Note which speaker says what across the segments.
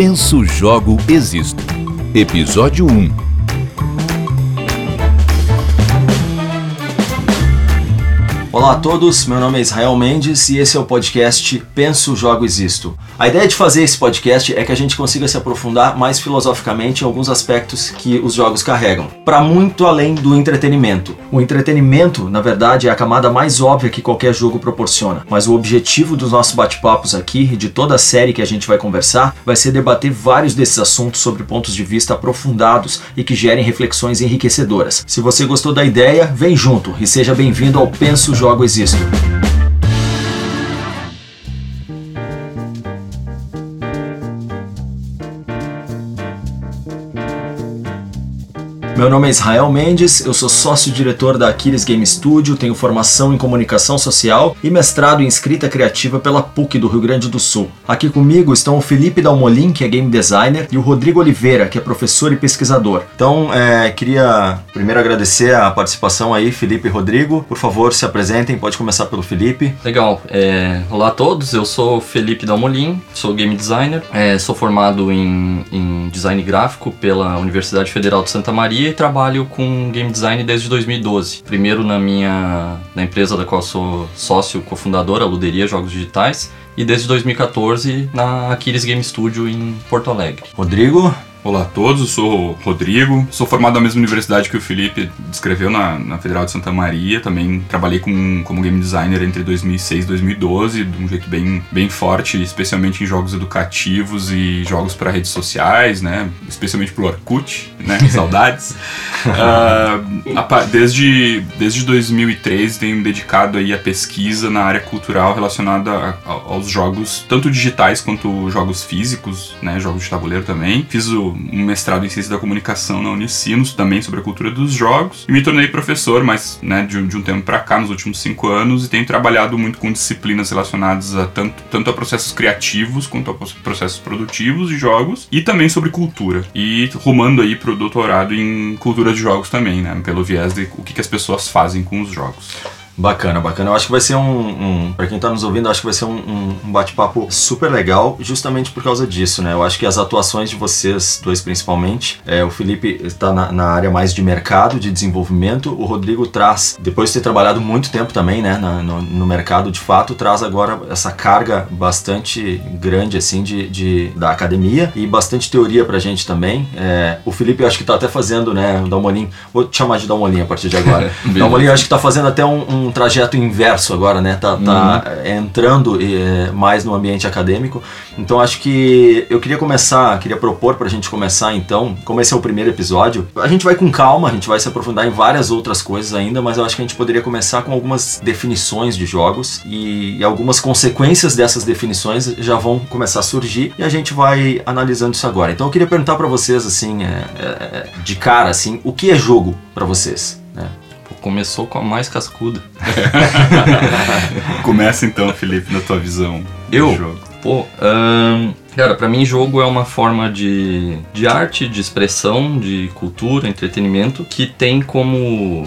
Speaker 1: Penso, Jogo, Existo. Episódio 1
Speaker 2: Olá a todos, meu nome é Israel Mendes e esse é o podcast Penso, Jogo, Existo. A ideia de fazer esse podcast é que a gente consiga se aprofundar mais filosoficamente em alguns aspectos que os jogos carregam, para muito além do entretenimento. O entretenimento, na verdade, é a camada mais óbvia que qualquer jogo proporciona, mas o objetivo dos nossos bate-papos aqui e de toda a série que a gente vai conversar vai ser debater vários desses assuntos sobre pontos de vista aprofundados e que gerem reflexões enriquecedoras. Se você gostou da ideia, vem junto e seja bem-vindo ao Penso, Jogo, existo. Meu nome é Israel Mendes, eu sou sócio-diretor da Aquiles Game Studio, tenho formação em comunicação social e mestrado em escrita criativa pela PUC do Rio Grande do Sul. Aqui comigo estão o Felipe Dalmolin, que é game designer, e o Rodrigo Oliveira, que é professor e pesquisador. Então, é, queria primeiro agradecer a participação aí, Felipe e Rodrigo. Por favor, se apresentem, pode começar pelo Felipe.
Speaker 3: Legal, é, olá a todos, eu sou Felipe Dalmolin, sou game designer, é, sou formado em, em design gráfico pela Universidade Federal de Santa Maria trabalho com game design desde 2012. Primeiro na minha na empresa da qual sou sócio cofundador, a Luderia Jogos Digitais, e desde 2014 na Aquiles Game Studio em Porto Alegre.
Speaker 2: Rodrigo,
Speaker 4: Olá a todos, eu sou o Rodrigo, sou formado na mesma universidade que o Felipe descreveu na, na Federal de Santa Maria, também trabalhei com, como game designer entre 2006 e 2012, de um jeito bem, bem forte, especialmente em jogos educativos e jogos para redes sociais, né, especialmente pro Orkut, né, saudades. uh, desde, desde 2003 tenho me dedicado aí à pesquisa na área cultural relacionada a, a, aos jogos, tanto digitais quanto jogos físicos, né, jogos de tabuleiro também. Fiz o um mestrado em ciência da comunicação na Unicinos, também sobre a cultura dos jogos, e me tornei professor, mas né, de, de um tempo para cá, nos últimos cinco anos, e tenho trabalhado muito com disciplinas relacionadas a tanto, tanto a processos criativos quanto a processos produtivos de jogos, e também sobre cultura. E rumando aí pro doutorado em cultura de jogos também, né, pelo viés de o que, que as pessoas fazem com os jogos.
Speaker 2: Bacana, bacana. Eu acho que vai ser um, um para quem tá nos ouvindo, acho que vai ser um, um bate-papo super legal, justamente por causa disso, né? Eu acho que as atuações de vocês dois principalmente, é, o Felipe está na, na, área mais de mercado, de desenvolvimento, o Rodrigo traz, depois de ter trabalhado muito tempo também, né, na, no, no, mercado de fato, traz agora essa carga bastante grande, assim, de, de da academia e bastante teoria pra gente também. É, o Felipe, eu acho que tá até fazendo, né, o Dalmolin, vou te chamar de Dalmolin a partir de agora. Dalmolin, eu acho que tá fazendo até um, um um trajeto inverso agora, né? Tá, tá uhum. entrando é, mais no ambiente acadêmico. Então acho que eu queria começar, queria propor pra gente começar então, como esse é o primeiro episódio, a gente vai com calma, a gente vai se aprofundar em várias outras coisas ainda, mas eu acho que a gente poderia começar com algumas definições de jogos e, e algumas consequências dessas definições já vão começar a surgir e a gente vai analisando isso agora. Então eu queria perguntar para vocês assim, é, é, de cara assim, o que é jogo para vocês? Né?
Speaker 3: Começou com a mais cascuda.
Speaker 4: Começa então, Felipe, na tua visão.
Speaker 3: Eu? Jogo. Pô, Cara, para mim jogo é uma forma de, de arte, de expressão, de cultura, entretenimento, que tem como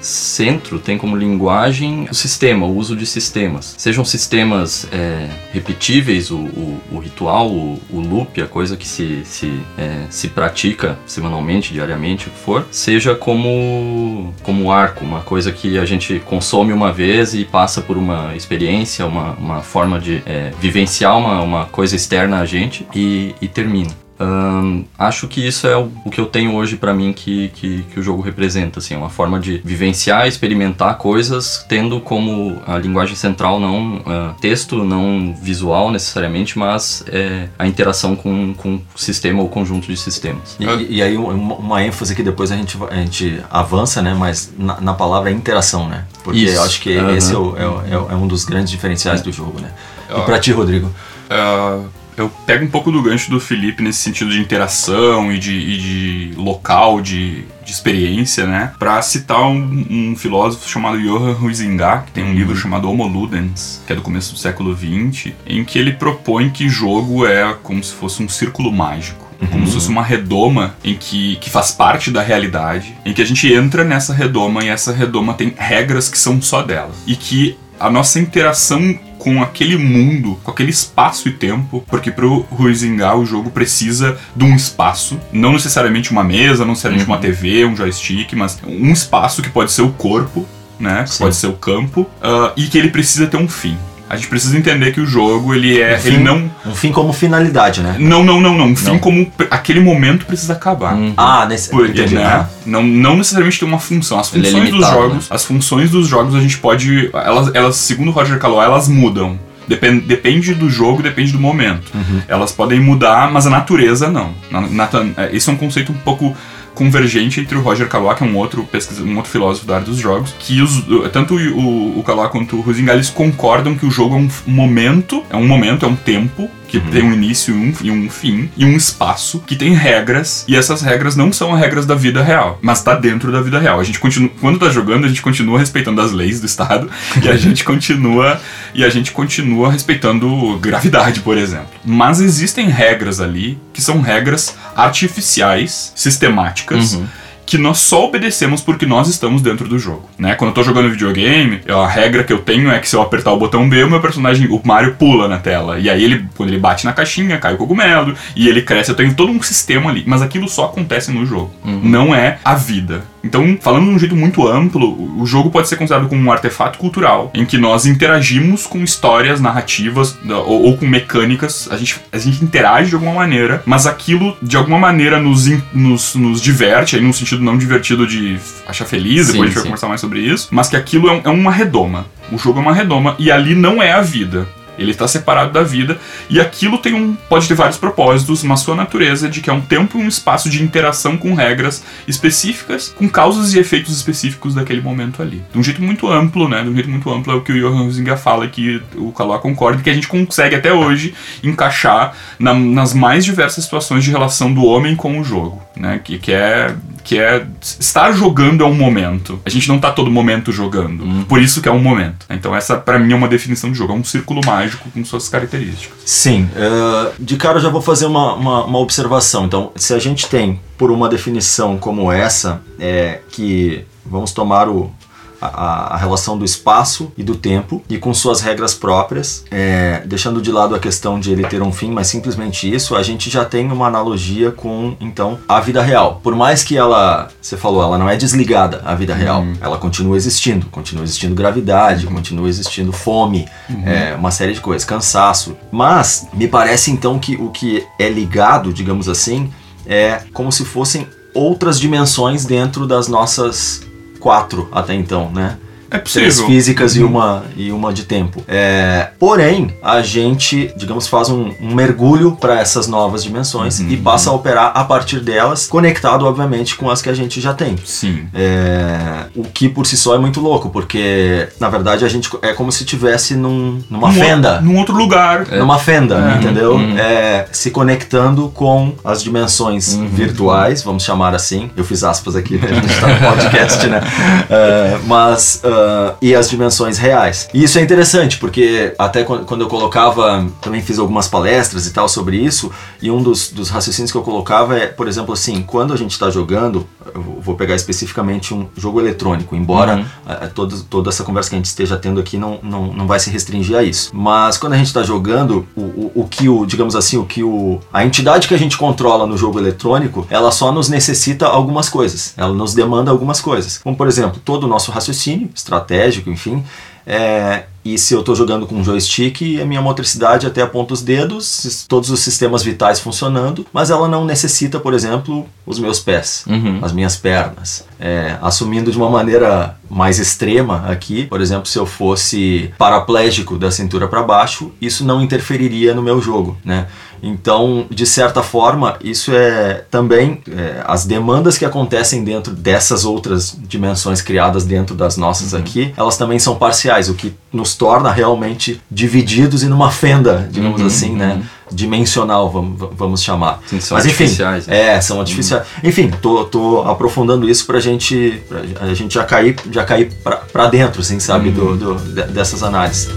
Speaker 3: centro, tem como linguagem o sistema, o uso de sistemas. Sejam sistemas é, repetíveis, o, o, o ritual, o, o, loop, a coisa que se, se, é, se pratica semanalmente, diariamente, o que for, seja como, como arco, uma coisa que a gente consome uma vez e passa por uma experiência, uma, uma forma de é, vivenciar uma, uma coisa externa a gente e, e termina. Um, acho que isso é o, o que eu tenho hoje para mim que, que, que, o jogo representa, assim, uma forma de vivenciar, experimentar coisas, tendo como a linguagem central não uh, texto, não visual necessariamente, mas é, a interação com, com o sistema ou conjunto de sistemas.
Speaker 2: E, e aí uma, uma, ênfase que depois a gente, a gente avança, né, mas na, na palavra interação, né? Porque isso. eu acho que uhum. esse é, o, é, é, é, um dos grandes diferenciais do jogo, né? E para ti, Rodrigo?
Speaker 4: Uh, eu pego um pouco do gancho do Felipe nesse sentido de interação e de, e de local, de, de, experiência, né? Pra citar um, um, filósofo chamado Johann Huizinga, que tem um uhum. livro chamado Homo Ludens, que é do começo do século XX, em que ele propõe que jogo é como se fosse um círculo mágico. Uhum. Como se fosse uma redoma em que, que faz parte da realidade, em que a gente entra nessa redoma e essa redoma tem regras que são só dela. E que a nossa interação com aquele mundo, com aquele espaço e tempo, porque pro Huizinga o jogo precisa de um espaço, não necessariamente uma mesa, não necessariamente uma TV, um joystick, mas um espaço que pode ser o corpo, né? Que
Speaker 2: Sim.
Speaker 4: pode ser o campo, ah, e que ele precisa ter um fim. A gente precisa entender que o jogo, ele é.
Speaker 2: Um
Speaker 4: ele
Speaker 2: fim-
Speaker 4: não.
Speaker 2: Um fim como finalidade, né?
Speaker 4: Não, não, não, não. Um fim
Speaker 2: Não.
Speaker 4: como aquele momento precisa acabar.
Speaker 3: Hum.
Speaker 2: Ah, nesse.
Speaker 4: Porque,
Speaker 2: entendi,
Speaker 4: né,
Speaker 2: ah.
Speaker 4: não, não necessariamente tem uma função. As
Speaker 3: Ele é
Speaker 4: funções dos
Speaker 3: limitado,
Speaker 4: jogos, as funções dos jogos a gente pode, elas, elas segundo o Roger Calloy, elas mudam. Depen- depende do jogo, depende do momento. Elas podem mudar, mas a natureza não. Na, na, é, esse é um conceito um pouco convergente entre o Roger Calloy, que é um outro pesquisa, um outro filósofo da área dos jogos, que os, tanto o, o Calloy quanto o Huizinga, eles concordam que o jogo é um momento, é um momento, é um tempo, que tem um início e um, e um fim, e um espaço, que tem regras, e essas regras não são as regras da vida real, mas tá dentro da vida real. A gente continua, quando tá jogando, a gente continua respeitando as leis do Estado, e a gente continua, e a gente continua respeitando gravidade, por exemplo. Mas existem regras ali, que são regras artificiais, sistemáticas,
Speaker 3: Uhum.
Speaker 4: Que nós só obedecemos porque nós estamos dentro do jogo, né? Quando eu tô jogando videogame, a regra que eu tenho é que se eu apertar o botão B, o meu personagem, o Mario pula na tela. E aí ele, quando ele bate na caixinha, cai o cogumelo e ele cresce. Eu tenho todo um sistema ali, mas aquilo só acontece no jogo. Não é a vida. Então, falando de um jeito muito amplo, o- jogo pode ser considerado como um artefato cultural, em que nós interagimos com histórias, narrativas ou, ou com mecânicas, a gente, a gente interage de alguma maneira, mas aquilo de alguma maneira nos, nos, nos diverte, aí num sentido não divertido de achar feliz,
Speaker 3: Sim,
Speaker 4: depois a gente vai
Speaker 3: sim.
Speaker 4: conversar mais sobre isso, mas que aquilo é, um- é uma redoma. O jogo é uma redoma e ali não é a vida. Ele está separado da vida e aquilo tem um pode ter vários propósitos, mas sua natureza é de que é um tempo e um espaço de interação com regras específicas, com causas e efeitos específicos daquele momento ali. De um jeito muito amplo, né? De um jeito muito amplo é o que o Johan Huizinga fala que o Caló concorda que a gente consegue até hoje encaixar na- nas mais diversas situações de relação do homem com o jogo, né? Que, que é que é estar jogando é um momento. A gente não tá todo momento jogando. Por isso que é um momento. Então essa pra mim é uma definição de jogo, é um círculo mágico com suas características.
Speaker 2: Sim, eh, de cara eu já vou fazer uma, uma, uma observação. Então, se a gente tem, por uma definição como essa, é, que vamos tomar o, a, a relação do espaço e do tempo e com suas regras próprias, é, deixando de lado a questão de ele ter um fim, mas simplesmente isso, a gente já tem uma analogia com, então, a vida real. Por mais que ela, você falou, ela não é desligada à vida real, ela continua existindo, continua existindo gravidade, continua existindo fome, é, uma série de coisas, cansaço. Mas me parece então que o que é ligado, digamos assim, é como se fossem outras dimensões dentro das nossas quatro até então, né?
Speaker 4: É
Speaker 2: Três
Speaker 4: possível.
Speaker 2: físicas e uma e uma de tempo. É, porém, a gente, digamos, faz um, um mergulho para essas novas dimensões e passa a operar a partir delas, conectado, obviamente, com as que a gente já tem.
Speaker 4: Sim.
Speaker 2: É, o que por si só é muito louco, porque na verdade a gente é como se tivesse num, numa
Speaker 4: Num o-
Speaker 2: fenda.
Speaker 4: Num outro lugar.
Speaker 2: Numa fenda,
Speaker 4: É.
Speaker 2: entendeu?
Speaker 3: Uhum.
Speaker 2: É, se conectando com as dimensões virtuais, vamos chamar assim. Eu fiz aspas aqui, a gente tá no podcast, né? É, mas. Ah, e as dimensões reais. E isso é interessante, porque até quan- quando eu colocava. Também fiz algumas palestras e tal sobre isso, e um dos, dos raciocínios que eu colocava é, por exemplo, assim, quando a gente está jogando, eu vou pegar especificamente um jogo eletrônico, embora
Speaker 3: Uhum.
Speaker 2: a- a todo- toda essa conversa que a gente esteja tendo aqui não, não, não vai se restringir a isso. Mas quando a gente está jogando, o, o, o que o, digamos assim, o que o. A entidade que a gente controla no jogo eletrônico, ela só nos necessita algumas coisas. Ela nos demanda algumas coisas. Como, por exemplo, todo o nosso raciocínio estratégico, enfim. É, e se eu estou jogando com um joystick, a minha motricidade até aponta os dedos, todos os sistemas vitais funcionando, mas ela não necessita, por exemplo, os meus pés,
Speaker 3: Uhum.
Speaker 2: as minhas pernas. É, assumindo de uma maneira mais extrema aqui, por exemplo, se eu fosse paraplégico da cintura para baixo, isso não interferiria no meu jogo, né? Então, de certa forma, isso é também é, as demandas que acontecem dentro dessas outras dimensões criadas dentro das nossas aqui, elas também são parciais, o que nos torna realmente divididos e numa fenda, digamos
Speaker 3: Uhum,
Speaker 2: assim, né? Dimensional, vamos, vamos chamar.
Speaker 3: Sim, são
Speaker 2: Mas enfim,
Speaker 3: artificiais, né?
Speaker 2: é, são artificiais. Enfim, tô, tô aprofundando isso pra gente, pra a gente já cair, já cair pra, pra dentro, assim, sabe, do, do- de- dessas análises.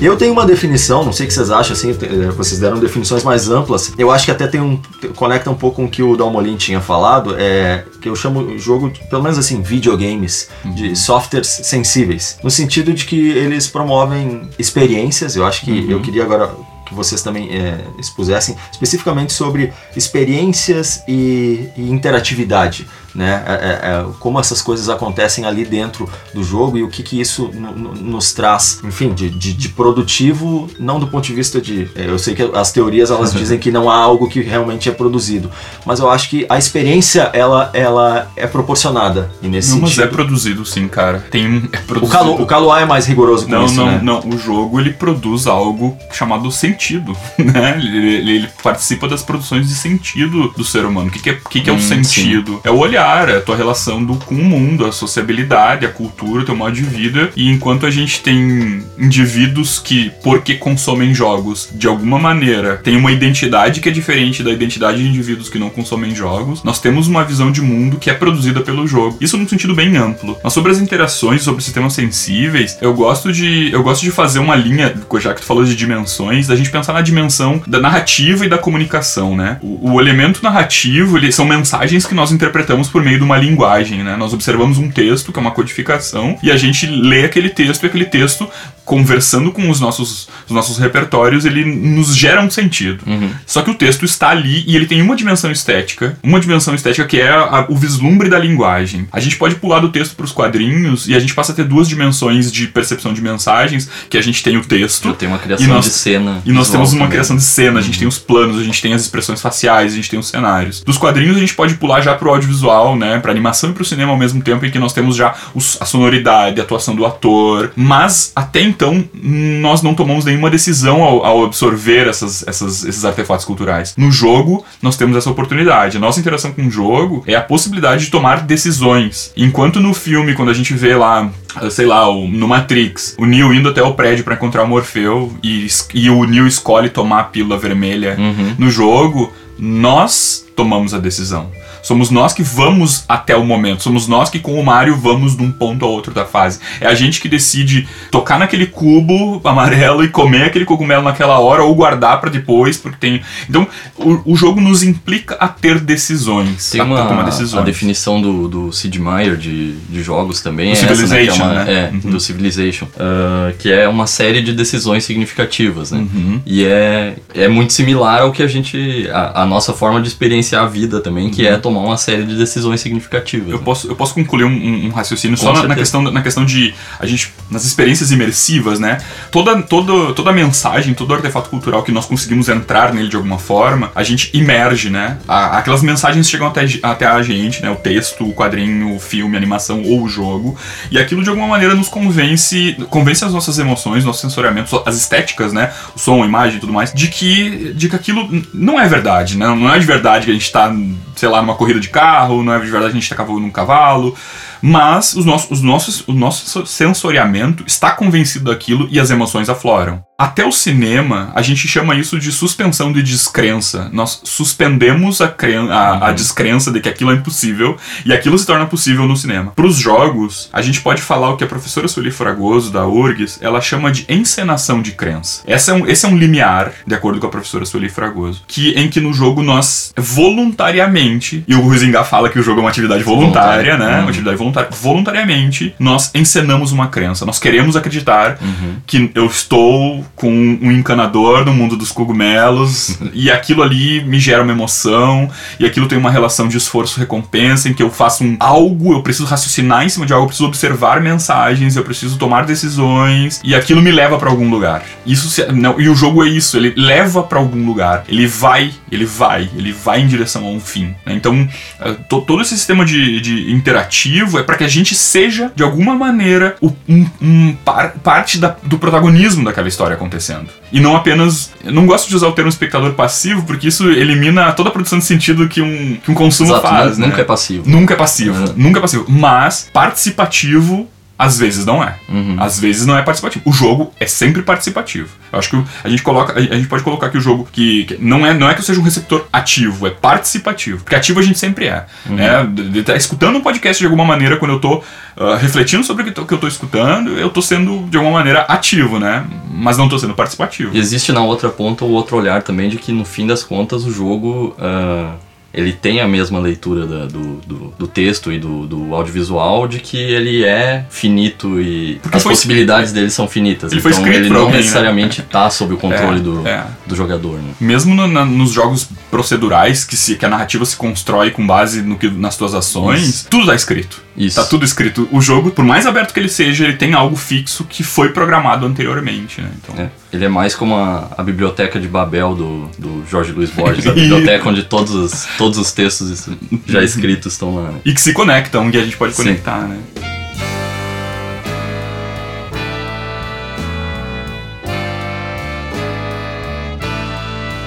Speaker 2: Eu tenho uma definição, não sei o que vocês acham, assim, eh, vocês deram definições mais amplas. Eu acho que até tem um. conecta um pouco com o que o Dalmolin tinha falado, é que eu chamo jogo, pelo menos assim, videogames, de softwares sensíveis. No sentido de que eles promovem experiências, eu acho que eu queria agora que vocês também é, expusessem especificamente sobre experiências e, e interatividade, né? É, é, é, como essas coisas acontecem ali dentro do jogo e o que, que isso no- no- nos traz, enfim, de, de, de produtivo, não do ponto de vista de. é, eu sei que as teorias elas dizem que não há algo que realmente é produzido, mas eu acho que a experiência ela, ela é proporcionada e nesse
Speaker 4: Não, mas é
Speaker 2: sentido.
Speaker 4: produzido sim, cara. Tem um. É
Speaker 2: o. Calo, o é mais rigoroso com
Speaker 4: Não,
Speaker 2: isso,
Speaker 4: não,
Speaker 2: né?
Speaker 4: não. O jogo ele produz algo chamado sentido, né? Ele, ele- ele participa das produções de sentido do ser humano. O que, que é, o que, que é o
Speaker 3: Hum,
Speaker 4: sentido? É o olhar, é a tua relação do, com o mundo, a sociabilidade, a cultura, o teu modo de vida. E enquanto a gente tem indivíduos que, porque consomem jogos, de alguma maneira, tem uma identidade que é diferente da identidade de indivíduos que não consomem jogos, nós temos uma visão de mundo que é produzida pelo jogo. Isso num sentido bem amplo. Mas sobre as interações, sobre sistemas sensíveis, eu gosto de eu gosto de fazer uma linha, já que tu falou de dimensões, da gente pensar na dimensão da narrativa e da comunicação, né? O, o elemento narrativo, ele, são mensagens que nós interpretamos por meio de uma linguagem, né? Nós observamos um texto, que é uma codificação, e a gente lê aquele texto, e aquele texto, conversando com os nossos, os nossos repertórios, ele nos gera um sentido. Só que o texto está ali e ele tem uma dimensão estética, uma dimensão estética que é a- o vislumbre da linguagem. A gente pode pular do texto para os quadrinhos e a gente passa a ter duas dimensões de percepção de mensagens, que a gente tem o texto
Speaker 3: Já tem uma criação
Speaker 4: E nós-
Speaker 3: de cena.
Speaker 4: e nós temos uma
Speaker 3: também.
Speaker 4: criação de cena, a gente tem os planos, a gente tem as expressões faciais, a gente tem os cenários. Dos quadrinhos a gente pode pular já pro audiovisual, né, pra animação e pro cinema ao mesmo tempo, em que nós temos já os- a sonoridade, a atuação do ator. Mas até então nós não tomamos nenhuma decisão ao, ao absorver essas, essas- esses artefatos culturais. No jogo nós temos essa oportunidade. A nossa interação com o jogo é a possibilidade de tomar decisões. Enquanto no filme, quando a gente vê lá sei lá, no Matrix, o Neo indo até o prédio pra encontrar o Morfeu e, e o Neo escolhe tomar a pílula vermelha
Speaker 3: Uhum.
Speaker 4: no jogo, nós tomamos a decisão. Somos nós que vamos até o momento. Somos nós que, com o Mario, vamos de um ponto ao outro da fase. É a gente que decide tocar naquele cubo amarelo e comer aquele cogumelo naquela hora ou guardar pra depois, porque tem. Então, o, o jogo nos implica a ter decisões.
Speaker 3: Tem
Speaker 4: a tomar
Speaker 3: uma
Speaker 4: decisões.
Speaker 3: a definição do, do Sid Meier de, de jogos também.
Speaker 4: Do
Speaker 3: é essa, né, é,
Speaker 4: Civilization,
Speaker 3: uma,
Speaker 4: né?
Speaker 3: é,
Speaker 4: Uhum.
Speaker 3: do Civilization. ah, que é uma série de decisões significativas, né?
Speaker 4: Uhum.
Speaker 3: E é, é muito similar ao que a gente. A, a nossa forma de experienciar a vida também, que é tomar uma série de decisões significativas.
Speaker 4: Eu
Speaker 3: né?
Speaker 4: posso, eu posso concluir um, um- raciocínio
Speaker 3: Com
Speaker 4: só na, na questão, na questão de a gente nas experiências imersivas, né? Toda, toda, toda mensagem, todo artefato cultural que nós conseguimos entrar nele de alguma forma, a gente imerge, né? A- aquelas mensagens chegam até, até a gente, né? O texto, o quadrinho, o filme, a animação ou o jogo, e aquilo de alguma maneira nos convence, convence as nossas emoções, nossos sensoriamentos, as estéticas, né? O som, a imagem e tudo mais, de que, de que aquilo não é verdade, né? Não é de verdade que a gente tá, sei lá, numa corrida de carro, não é de verdade a gente tá cavalgando um cavalo, mas os nossos, os nossos, o nosso sensoriamento está convencido daquilo e as emoções afloram. Até o cinema, a gente chama isso de suspensão de descrença. Nós suspendemos a, cren a, a descrença de que aquilo é impossível e aquilo se torna possível no cinema. Para os jogos, a gente pode falar o que a professora Sueli Fragoso, da URGS, ela chama de encenação de crença. Essa é um, esse é um limiar, de acordo com a professora Sueli Fragoso, que, em que no jogo nós voluntariamente, e o Ruizinga fala que o jogo é uma atividade voluntária,
Speaker 3: Voluntária.
Speaker 4: né?
Speaker 3: Uhum.
Speaker 4: Uma atividade voluntária. Voluntariamente, nós encenamos uma crença. Nós queremos acreditar
Speaker 3: Uhum.
Speaker 4: que eu estou com um encanador no mundo dos cogumelos e aquilo ali me gera uma emoção e aquilo tem uma relação de esforço-recompensa em que eu faço um algo, eu preciso raciocinar em cima de algo, eu preciso observar mensagens, eu preciso tomar decisões e aquilo me leva pra algum lugar. Isso se- não, e o jogo é isso, ele leva pra algum lugar, ele vai, ele vai, ele vai em direção a um fim. né? Então, eh, to- todo esse sistema de, de interativo é para que a gente seja, de alguma maneira, o- um, um par- parte da- do protagonismo daquela história acontecendo. E não apenas. Eu não gosto de usar o termo espectador passivo, porque isso elimina toda a produção de sentido que um, que um consumo
Speaker 3: Exato,
Speaker 4: faz.
Speaker 3: nu-
Speaker 4: né?
Speaker 3: nunca é passivo.
Speaker 4: Nunca é passivo,
Speaker 3: Uhum.
Speaker 4: nunca é passivo. Mas participativo Às vezes não é.
Speaker 3: Uhum.
Speaker 4: Às vezes não é participativo. O jogo é sempre participativo. Eu acho que a gente coloca, a gente pode colocar que o jogo que, que não é não é que eu seja um receptor ativo, é participativo. Porque ativo a gente sempre é,
Speaker 3: Uhum.
Speaker 4: né? De, de tá escutando um podcast de alguma maneira quando eu tô ah, refletindo sobre o que, que eu tô escutando, eu tô sendo de alguma maneira ativo, né? Mas não tô sendo participativo.
Speaker 3: E existe na outra ponta o outro olhar também de que no fim das contas o jogo ah, ele tem a mesma leitura da- do, do, do texto e do, do audiovisual de que ele é finito e
Speaker 4: Porque
Speaker 3: as
Speaker 4: foi
Speaker 3: possibilidades dele são finitas.
Speaker 4: Ele foi
Speaker 3: então
Speaker 4: escrito
Speaker 3: ele não
Speaker 4: alguém, né?
Speaker 3: necessariamente tá sob o controle
Speaker 4: É,
Speaker 3: do,
Speaker 4: é.
Speaker 3: do jogador. Né?
Speaker 4: Mesmo no- na- nos jogos procedurais, que, se, que a narrativa se constrói com base no que, nas tuas ações, tudo tá escrito.
Speaker 3: Isso.
Speaker 4: Tá tudo escrito. O jogo, por mais aberto que ele seja, ele tem algo fixo que foi programado anteriormente, né? Então,
Speaker 3: É, Ele é mais como a, a biblioteca de Babel do, do Jorge Luiz Borges, a biblioteca onde todos os, todos os textos já escritos estão lá. né?
Speaker 4: E que se conectam, e a gente pode
Speaker 3: Sim.
Speaker 4: conectar, né?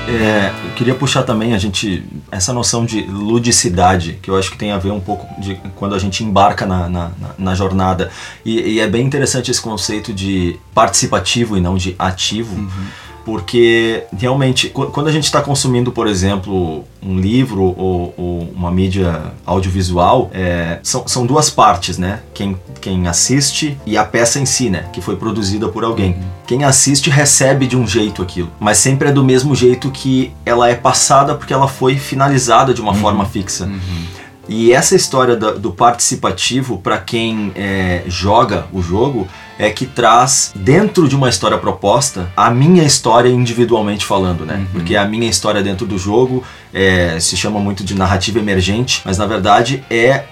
Speaker 2: É, eu queria puxar também a gente essa noção de ludicidade que eu acho que tem a ver um pouco de quando a gente embarca na, na, na- na jornada. E, e é bem interessante esse conceito de participativo e não de ativo porque realmente qu- quando a gente está consumindo por exemplo um livro ou, ou uma mídia audiovisual é, são, são duas partes né? Quem, quem assiste e a peça em si né? Que foi produzida por alguém. Quem assiste recebe de um jeito aquilo, mas sempre é do mesmo jeito que ela é passada porque ela foi finalizada de uma forma fixa. E essa história do participativo para quem é, joga o jogo é que traz dentro de uma história proposta a minha história individualmente falando, né? Porque a minha história dentro do jogo é, se chama muito de narrativa emergente, mas na verdade é,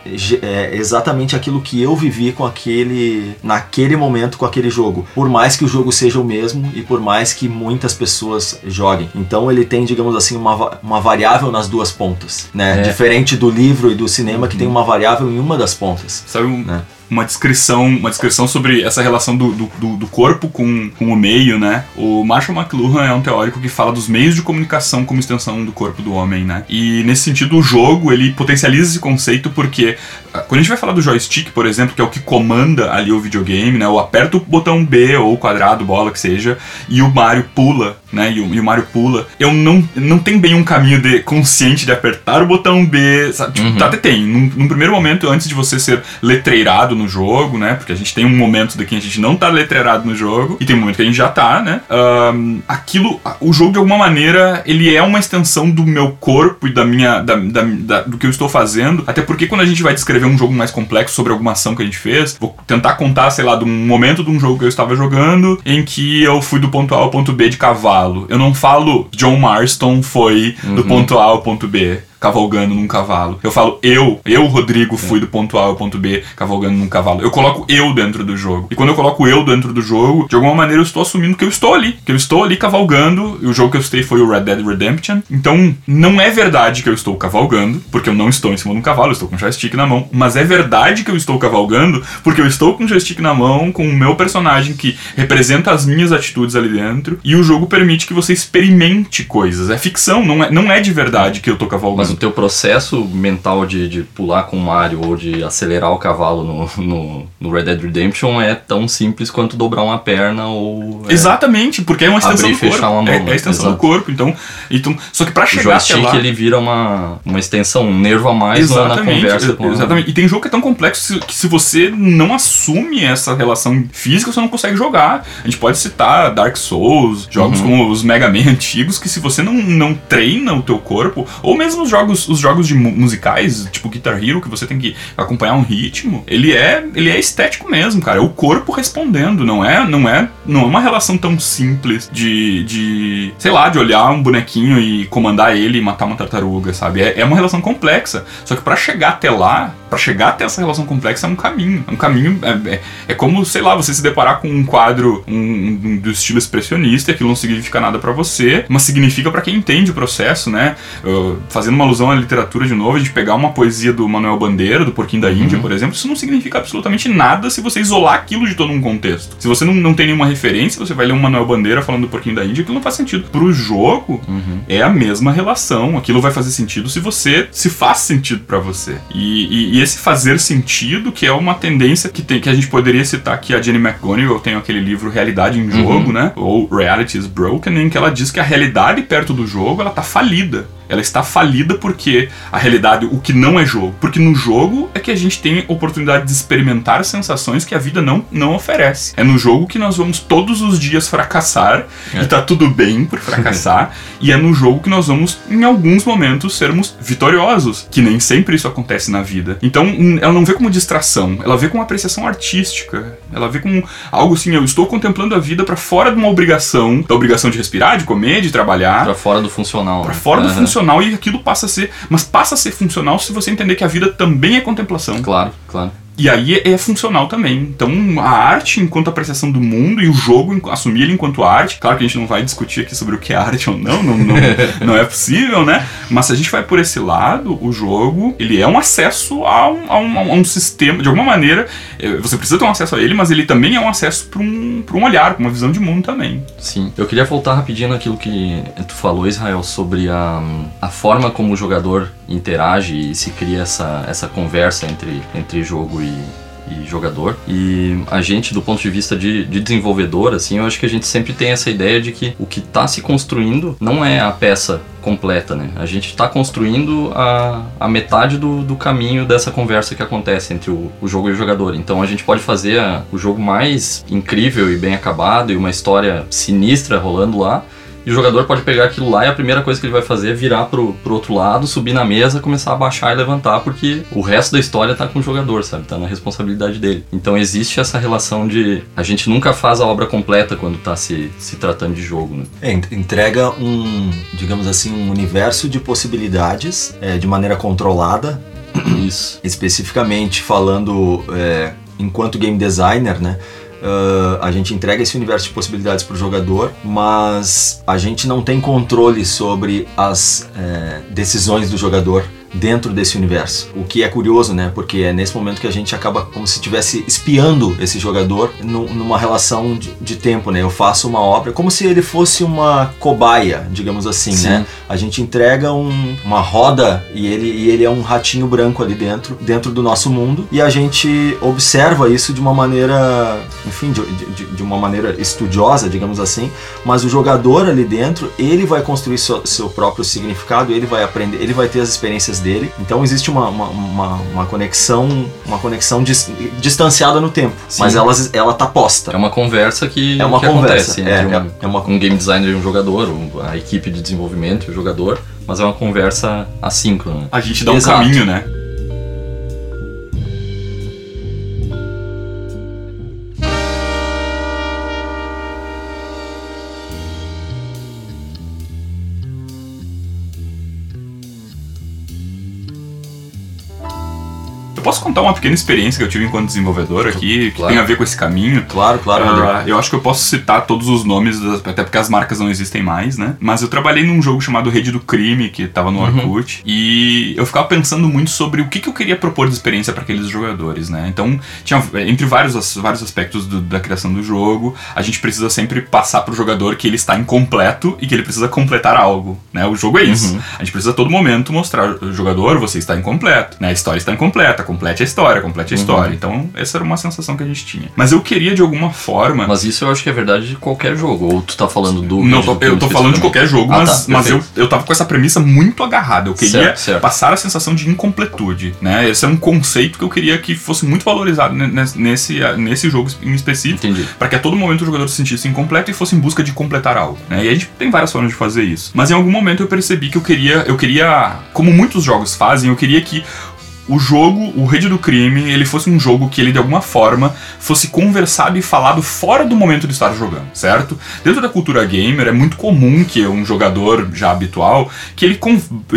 Speaker 2: é exatamente aquilo que eu vivi com aquele naquele momento com aquele jogo. Por mais que o jogo seja o mesmo e por mais que muitas pessoas joguem. Então ele tem, digamos assim, uma, uma variável nas duas pontas, né?
Speaker 3: É.
Speaker 2: Diferente do livro e do cinema que tem uma variável em uma das pontas.
Speaker 4: Sabe um-
Speaker 2: Né?
Speaker 4: Uma descrição uma descrição sobre essa relação do, do, do- corpo com, com o meio, né? O Marshall McLuhan é um teórico que fala dos meios de comunicação como extensão do corpo do homem, né? E nesse sentido o jogo ele potencializa esse conceito porque ah, quando a gente vai falar do joystick, por exemplo, que é o que comanda ali o videogame, né? Eu aperto o botão B ou quadrado, bola que seja, e o Mario pula, né? E o, e o Mario pula. Eu não não tem bem um caminho de consciente de apertar o botão B, sabe? Tipo,
Speaker 3: Uhum.
Speaker 4: até tem. Num, num primeiro momento, antes de você ser letreirado no jogo, né? Porque a gente tem um momento daqui que a gente não tá letreirado no jogo, e tem um momento que a gente já tá, né? Ahn, aquilo, o jogo de alguma maneira, ele é uma extensão do meu corpo e da minha. Da, da- da- do que eu estou fazendo. Até porque quando a gente vai descrever um jogo mais complexo sobre alguma ação que a gente fez, vou tentar contar, sei lá, de um momento de um jogo que eu estava jogando em que eu fui do ponto A ao ponto B de cavalo. Eu não falo John Marston foi do ponto A ao ponto B cavalgando num cavalo. Eu falo eu, eu, Rodrigo, fui do ponto A ao ponto B cavalgando num cavalo. Eu coloco eu dentro do jogo. E quando eu coloco eu dentro do jogo, de alguma maneira eu estou assumindo que eu estou ali, que eu estou ali cavalgando. E o jogo que eu citei foi o Red Dead Redemption. Então, não é verdade que eu estou cavalgando, porque eu não estou em cima de um cavalo, eu estou com um joystick na mão. Mas é verdade que eu estou cavalgando, porque eu estou com um joystick na mão, com o meu personagem que representa as minhas atitudes ali dentro. E o jogo permite que você experimente coisas. É ficção, não é, não é de verdade que eu tô cavalgando.
Speaker 3: Mas o teu processo mental de, de pular com o Mario ou de acelerar o cavalo no, no, no Red Dead Redemption é tão simples quanto dobrar uma perna ou. é,
Speaker 4: Exatamente, porque é uma extensão
Speaker 3: Abrir
Speaker 4: do corpo.
Speaker 3: fechar uma mão,
Speaker 4: é, é
Speaker 3: né?
Speaker 4: a extensão
Speaker 3: Exato.
Speaker 4: do corpo. Então, então, só que pra
Speaker 3: O
Speaker 4: chegar até
Speaker 3: joystick
Speaker 4: lá...
Speaker 3: ele vira uma, uma extensão, um nervo a mais na- na conversa com
Speaker 4: exatamente. E tem jogo que é tão complexo que se você não assume essa relação física, você não consegue jogar. A gente pode citar Dark Souls, jogos
Speaker 3: Uhum.
Speaker 4: como os Mega Man antigos, que se você não, não treina o teu corpo, ou mesmo os jogos, os jogos de mu- musicais, tipo Guitar Hero, que você tem que acompanhar um ritmo, ele é, ele é estético mesmo, cara. É o corpo respondendo, não é, não é, não é uma relação tão simples de, de sei lá, de olhar um bonequinho e comandar ele e matar uma tartaruga, sabe? É, é uma relação complexa. Só que pra chegar até lá, pra chegar até essa relação complexa é um caminho. É um caminho, é, é, é como, sei lá, você se deparar com um quadro um, um- do estilo expressionista, aquilo não significa nada pra você, mas significa pra quem entende o processo, né? Uh, fazendo uma alusão à literatura de novo, a gente pegar uma poesia do Manuel Bandeira, do Porquinho da Índia, por exemplo, isso não significa absolutamente nada se você isolar aquilo de todo um contexto. Se você não, não tem nenhuma referência, você vai ler um Manuel Bandeira falando do Porquinho da Índia, aquilo não faz sentido. Pro jogo,
Speaker 3: Uhum.
Speaker 4: é a mesma relação. Aquilo vai fazer sentido se você se faz sentido pra você. E- e esse fazer sentido, que é uma tendência que tem que a gente poderia citar aqui a Jenny McGonigal, tem aquele livro Realidade em Jogo,
Speaker 3: Uhum.
Speaker 4: né? Ou Reality is Broken, em que ela diz que a realidade perto do jogo, ela tá falida. Ela está falida porque a realidade, o que não é jogo. Porque no jogo é que a gente tem oportunidade de experimentar sensações que a vida não, não oferece. É no jogo que nós vamos todos os dias fracassar
Speaker 3: É.
Speaker 4: e tá tudo bem por fracassar. e é no jogo que nós vamos, em alguns momentos, sermos vitoriosos. Que nem sempre isso acontece na vida. Então, hum, ela não vê como distração, ela vê como apreciação artística. Ela vê como algo assim, eu estou contemplando a vida para fora de uma obrigação, da obrigação de respirar, de comer, de trabalhar.
Speaker 3: Pra fora do funcional.
Speaker 4: Pra
Speaker 3: né?
Speaker 4: fora do
Speaker 3: Aham.
Speaker 4: Funcional e aquilo passa a ser. Mas passa a ser funcional se você entender que a vida também é contemplação.
Speaker 3: Claro, claro.
Speaker 4: E aí é, é funcional também. Então a arte enquanto apreciação do mundo e o jogo assumir ele enquanto arte. Claro que a gente não vai discutir aqui sobre o que é arte ou não, não, não, não é possível, né? Mas se a gente vai por esse lado, o jogo ele é um acesso a um, a um, a um sistema. De alguma maneira, eh, você precisa ter um acesso a ele, mas ele também é um acesso para um, pra um olhar, para uma visão de mundo também.
Speaker 3: Sim. Eu queria voltar rapidinho naquilo que tu falou, Israel, sobre a, a forma como o jogador interage e se cria essa, essa conversa entre, entre jogo e, e jogador. E a gente, do ponto de vista de, de desenvolvedor, assim, eu acho que a gente sempre tem essa ideia de que o que está se construindo não é a peça completa, né? A gente está construindo a, a metade do, do caminho dessa conversa que acontece entre o, o jogo e o jogador. Então a gente pode fazer a- o jogo mais incrível e bem acabado e uma história sinistra rolando lá. E o jogador pode pegar aquilo lá e a primeira coisa que ele vai fazer é virar pro, pro outro lado, subir na mesa, começar a baixar e levantar, porque o resto da história tá com o jogador, sabe? Tá na responsabilidade dele. Então existe essa relação de. A gente nunca faz a obra completa quando tá se, se tratando de jogo, né?
Speaker 2: É, en- entrega um, digamos assim, um universo de possibilidades é, de maneira controlada,
Speaker 3: Isso.
Speaker 2: especificamente falando é, enquanto game designer, né? Ah, a gente entrega esse universo de possibilidades para o jogador, mas a gente não tem controle sobre as é, decisões do jogador dentro desse universo. O que é curioso, né? Porque é nesse momento que a gente acaba como se estivesse espiando esse jogador nu- numa relação de, de tempo, né? Eu faço uma obra como se ele fosse uma cobaia, digamos assim,
Speaker 3: Sim.
Speaker 2: né? A gente entrega um- uma roda e ele, e ele é um ratinho branco ali dentro, dentro do nosso mundo, e a gente observa isso de uma maneira, enfim, de, de- de uma maneira estudiosa, digamos assim, mas o jogador ali dentro, ele vai construir seu, seu próprio significado, ele vai aprender, ele vai ter as experiências dele, então existe uma, uma, uma, uma conexão, uma conexão dis- distanciada no tempo,
Speaker 3: Sim.
Speaker 2: mas ela, ela tá posta.
Speaker 3: É uma conversa que,
Speaker 2: É uma
Speaker 3: que
Speaker 2: conversa,
Speaker 3: acontece
Speaker 2: é,
Speaker 3: entre um,
Speaker 2: é- uma
Speaker 3: um game designer e um jogador, um- a equipe de desenvolvimento e o jogador, mas é uma conversa assíncrona.
Speaker 4: A gente dá um
Speaker 2: Exato.
Speaker 4: caminho, né? Posso contar uma pequena experiência que eu tive enquanto desenvolvedor aqui, que
Speaker 3: Claro.
Speaker 4: tem a ver com esse caminho.
Speaker 2: Claro, claro.
Speaker 4: Ah, eu acho que eu posso citar todos os nomes, das- até porque as marcas não existem mais, né? Mas eu trabalhei num jogo chamado Rede do Crime, que tava no
Speaker 3: Uhum.
Speaker 4: Orkut, e eu ficava pensando muito sobre o que, que eu queria propor de experiência para aqueles jogadores, né? Então, tinha, entre vários, vários aspectos do- da criação do jogo, a gente precisa sempre passar pro jogador que ele está incompleto e que ele precisa completar algo, né? O jogo é isso.
Speaker 3: Uhum.
Speaker 4: A gente precisa a todo momento mostrar o jogador, você está incompleto, né? A história está incompleta, complete a história, complete a
Speaker 3: Uhum.
Speaker 4: história. Então, essa era uma sensação que a gente tinha. Mas eu queria, de alguma forma...
Speaker 3: Mas isso eu acho que é verdade de qualquer jogo, ou tu tá falando do...
Speaker 4: Não, tô- eu tô falando de qualquer jogo,
Speaker 3: Ah,
Speaker 4: mas,
Speaker 3: tá,
Speaker 4: mas eu, eu tava com essa premissa muito agarrada. Eu queria
Speaker 3: Certo, certo.
Speaker 4: passar a sensação de incompletude, né? Esse é um conceito que eu queria que fosse muito valorizado ne- ne- nesse, nesse jogo em específico.
Speaker 3: Entendi.
Speaker 4: Para que a todo momento o jogador se sentisse incompleto e fosse em busca de completar algo. Né? E a gente tem várias formas de fazer isso. Mas em algum momento eu percebi que eu queria, eu queria, como muitos jogos fazem, eu queria que o jogo, o Rede do Crime, ele fosse um jogo que ele de alguma forma fosse conversado e falado fora do momento de estar jogando, certo? Dentro da cultura gamer é muito comum que um jogador já habitual que ele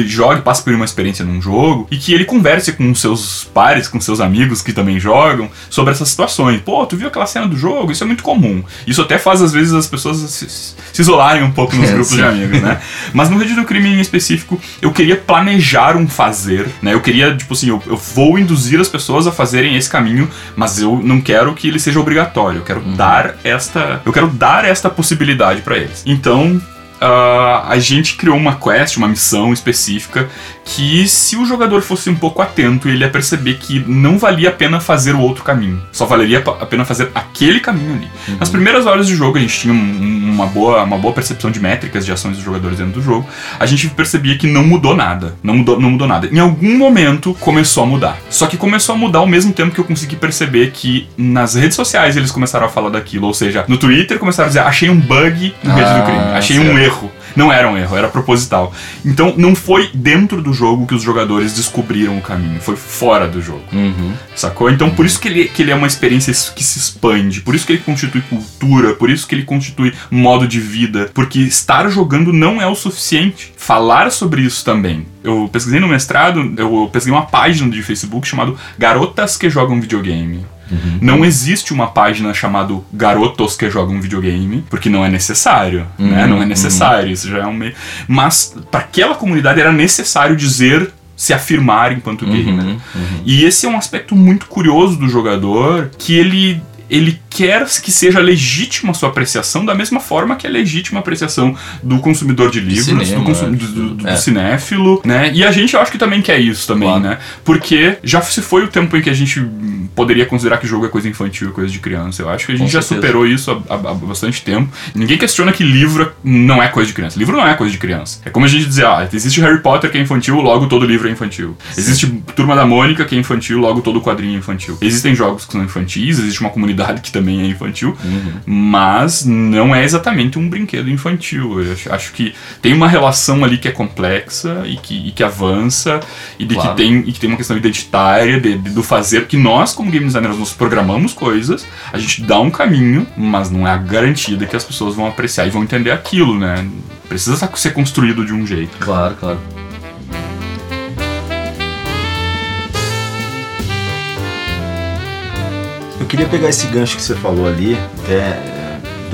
Speaker 4: jogue, passe por uma experiência num jogo e que ele converse com seus pares, com seus amigos que também jogam sobre essas situações. Pô, tu viu aquela cena do jogo? Isso é muito comum. Isso até faz às vezes as pessoas se, se isolarem um pouco nos
Speaker 3: É,
Speaker 4: grupos
Speaker 3: sim.
Speaker 4: de amigos, né? Mas no Rede do Crime em específico, eu queria planejar um fazer, né? Eu queria, tipo assim, eu, eu vou induzir as pessoas a fazerem esse caminho, mas eu não quero que ele seja obrigatório. Eu quero dar esta, eu quero dar esta possibilidade pra eles. Então, uh, a gente criou uma quest, uma missão específica, que se o jogador fosse um pouco atento, ele ia perceber que não valia a pena fazer o outro caminho. Só valeria a pena fazer aquele caminho ali. Uhum. Nas primeiras horas de jogo, a gente tinha uma boa, uma boa percepção de métricas de ações dos jogadores dentro do jogo. A gente percebia que não mudou nada. Não mudou, não mudou nada. Em algum momento começou a mudar. Só que começou a mudar ao mesmo tempo que eu consegui perceber que nas redes sociais eles começaram a falar daquilo. Ou seja, no Twitter começaram a dizer: achei um bug no rede ah, do crime, achei certo. um erro. Não era um erro, era proposital. Então não foi dentro do jogo que os jogadores descobriram o caminho, foi fora do jogo.
Speaker 3: Uhum.
Speaker 4: Sacou? Então por isso que ele, que ele é uma experiência que se expande, por isso que ele constitui cultura, por isso que ele constitui modo de vida, porque estar jogando não é o suficiente. Falar sobre isso também. Eu pesquisei no mestrado, eu pesquisei uma página de Facebook chamado Garotas que Jogam Videogame. Uhum. Não existe uma página chamada Garotos que jogam videogame, porque não é necessário, uhum. né? Não é necessário, isso já é um meio... Mas para aquela comunidade era necessário dizer se afirmar enquanto gamer. Uhum, uhum. E esse é um aspecto muito curioso do jogador, que ele ele quer que seja legítima a sua apreciação da mesma forma que é legítima a apreciação do consumidor de livros, cinema, do, consum, do, do, do é. cinéfilo, né? E a gente eu acho que também quer isso também, claro. né? Porque já se foi o tempo em que a gente poderia considerar que jogo é coisa infantil, é coisa de criança. Eu acho que a gente Com já certeza. superou isso há, há, bastante tempo. Ninguém questiona que livro não é coisa de criança. Livro não é coisa de criança. É como a gente dizer, ah, existe Harry Potter que é infantil, logo todo livro é infantil. Sim. Existe Turma da Mônica que é infantil, logo todo quadrinho é infantil. Existem jogos que são infantis, existe uma comunidade que também é infantil, uhum. mas não é exatamente um brinquedo infantil. Eu acho, acho, que tem uma relação ali que é complexa e que, e que avança e de claro. que tem e que tem uma questão identitária de, de, do fazer que nós como game designers nós programamos coisas, a gente dá um caminho, mas não é a garantia de que as pessoas vão apreciar e vão entender aquilo, né? Precisa ser construído de um jeito.
Speaker 3: Claro, claro.
Speaker 2: Queria pegar esse gancho que você falou ali, é,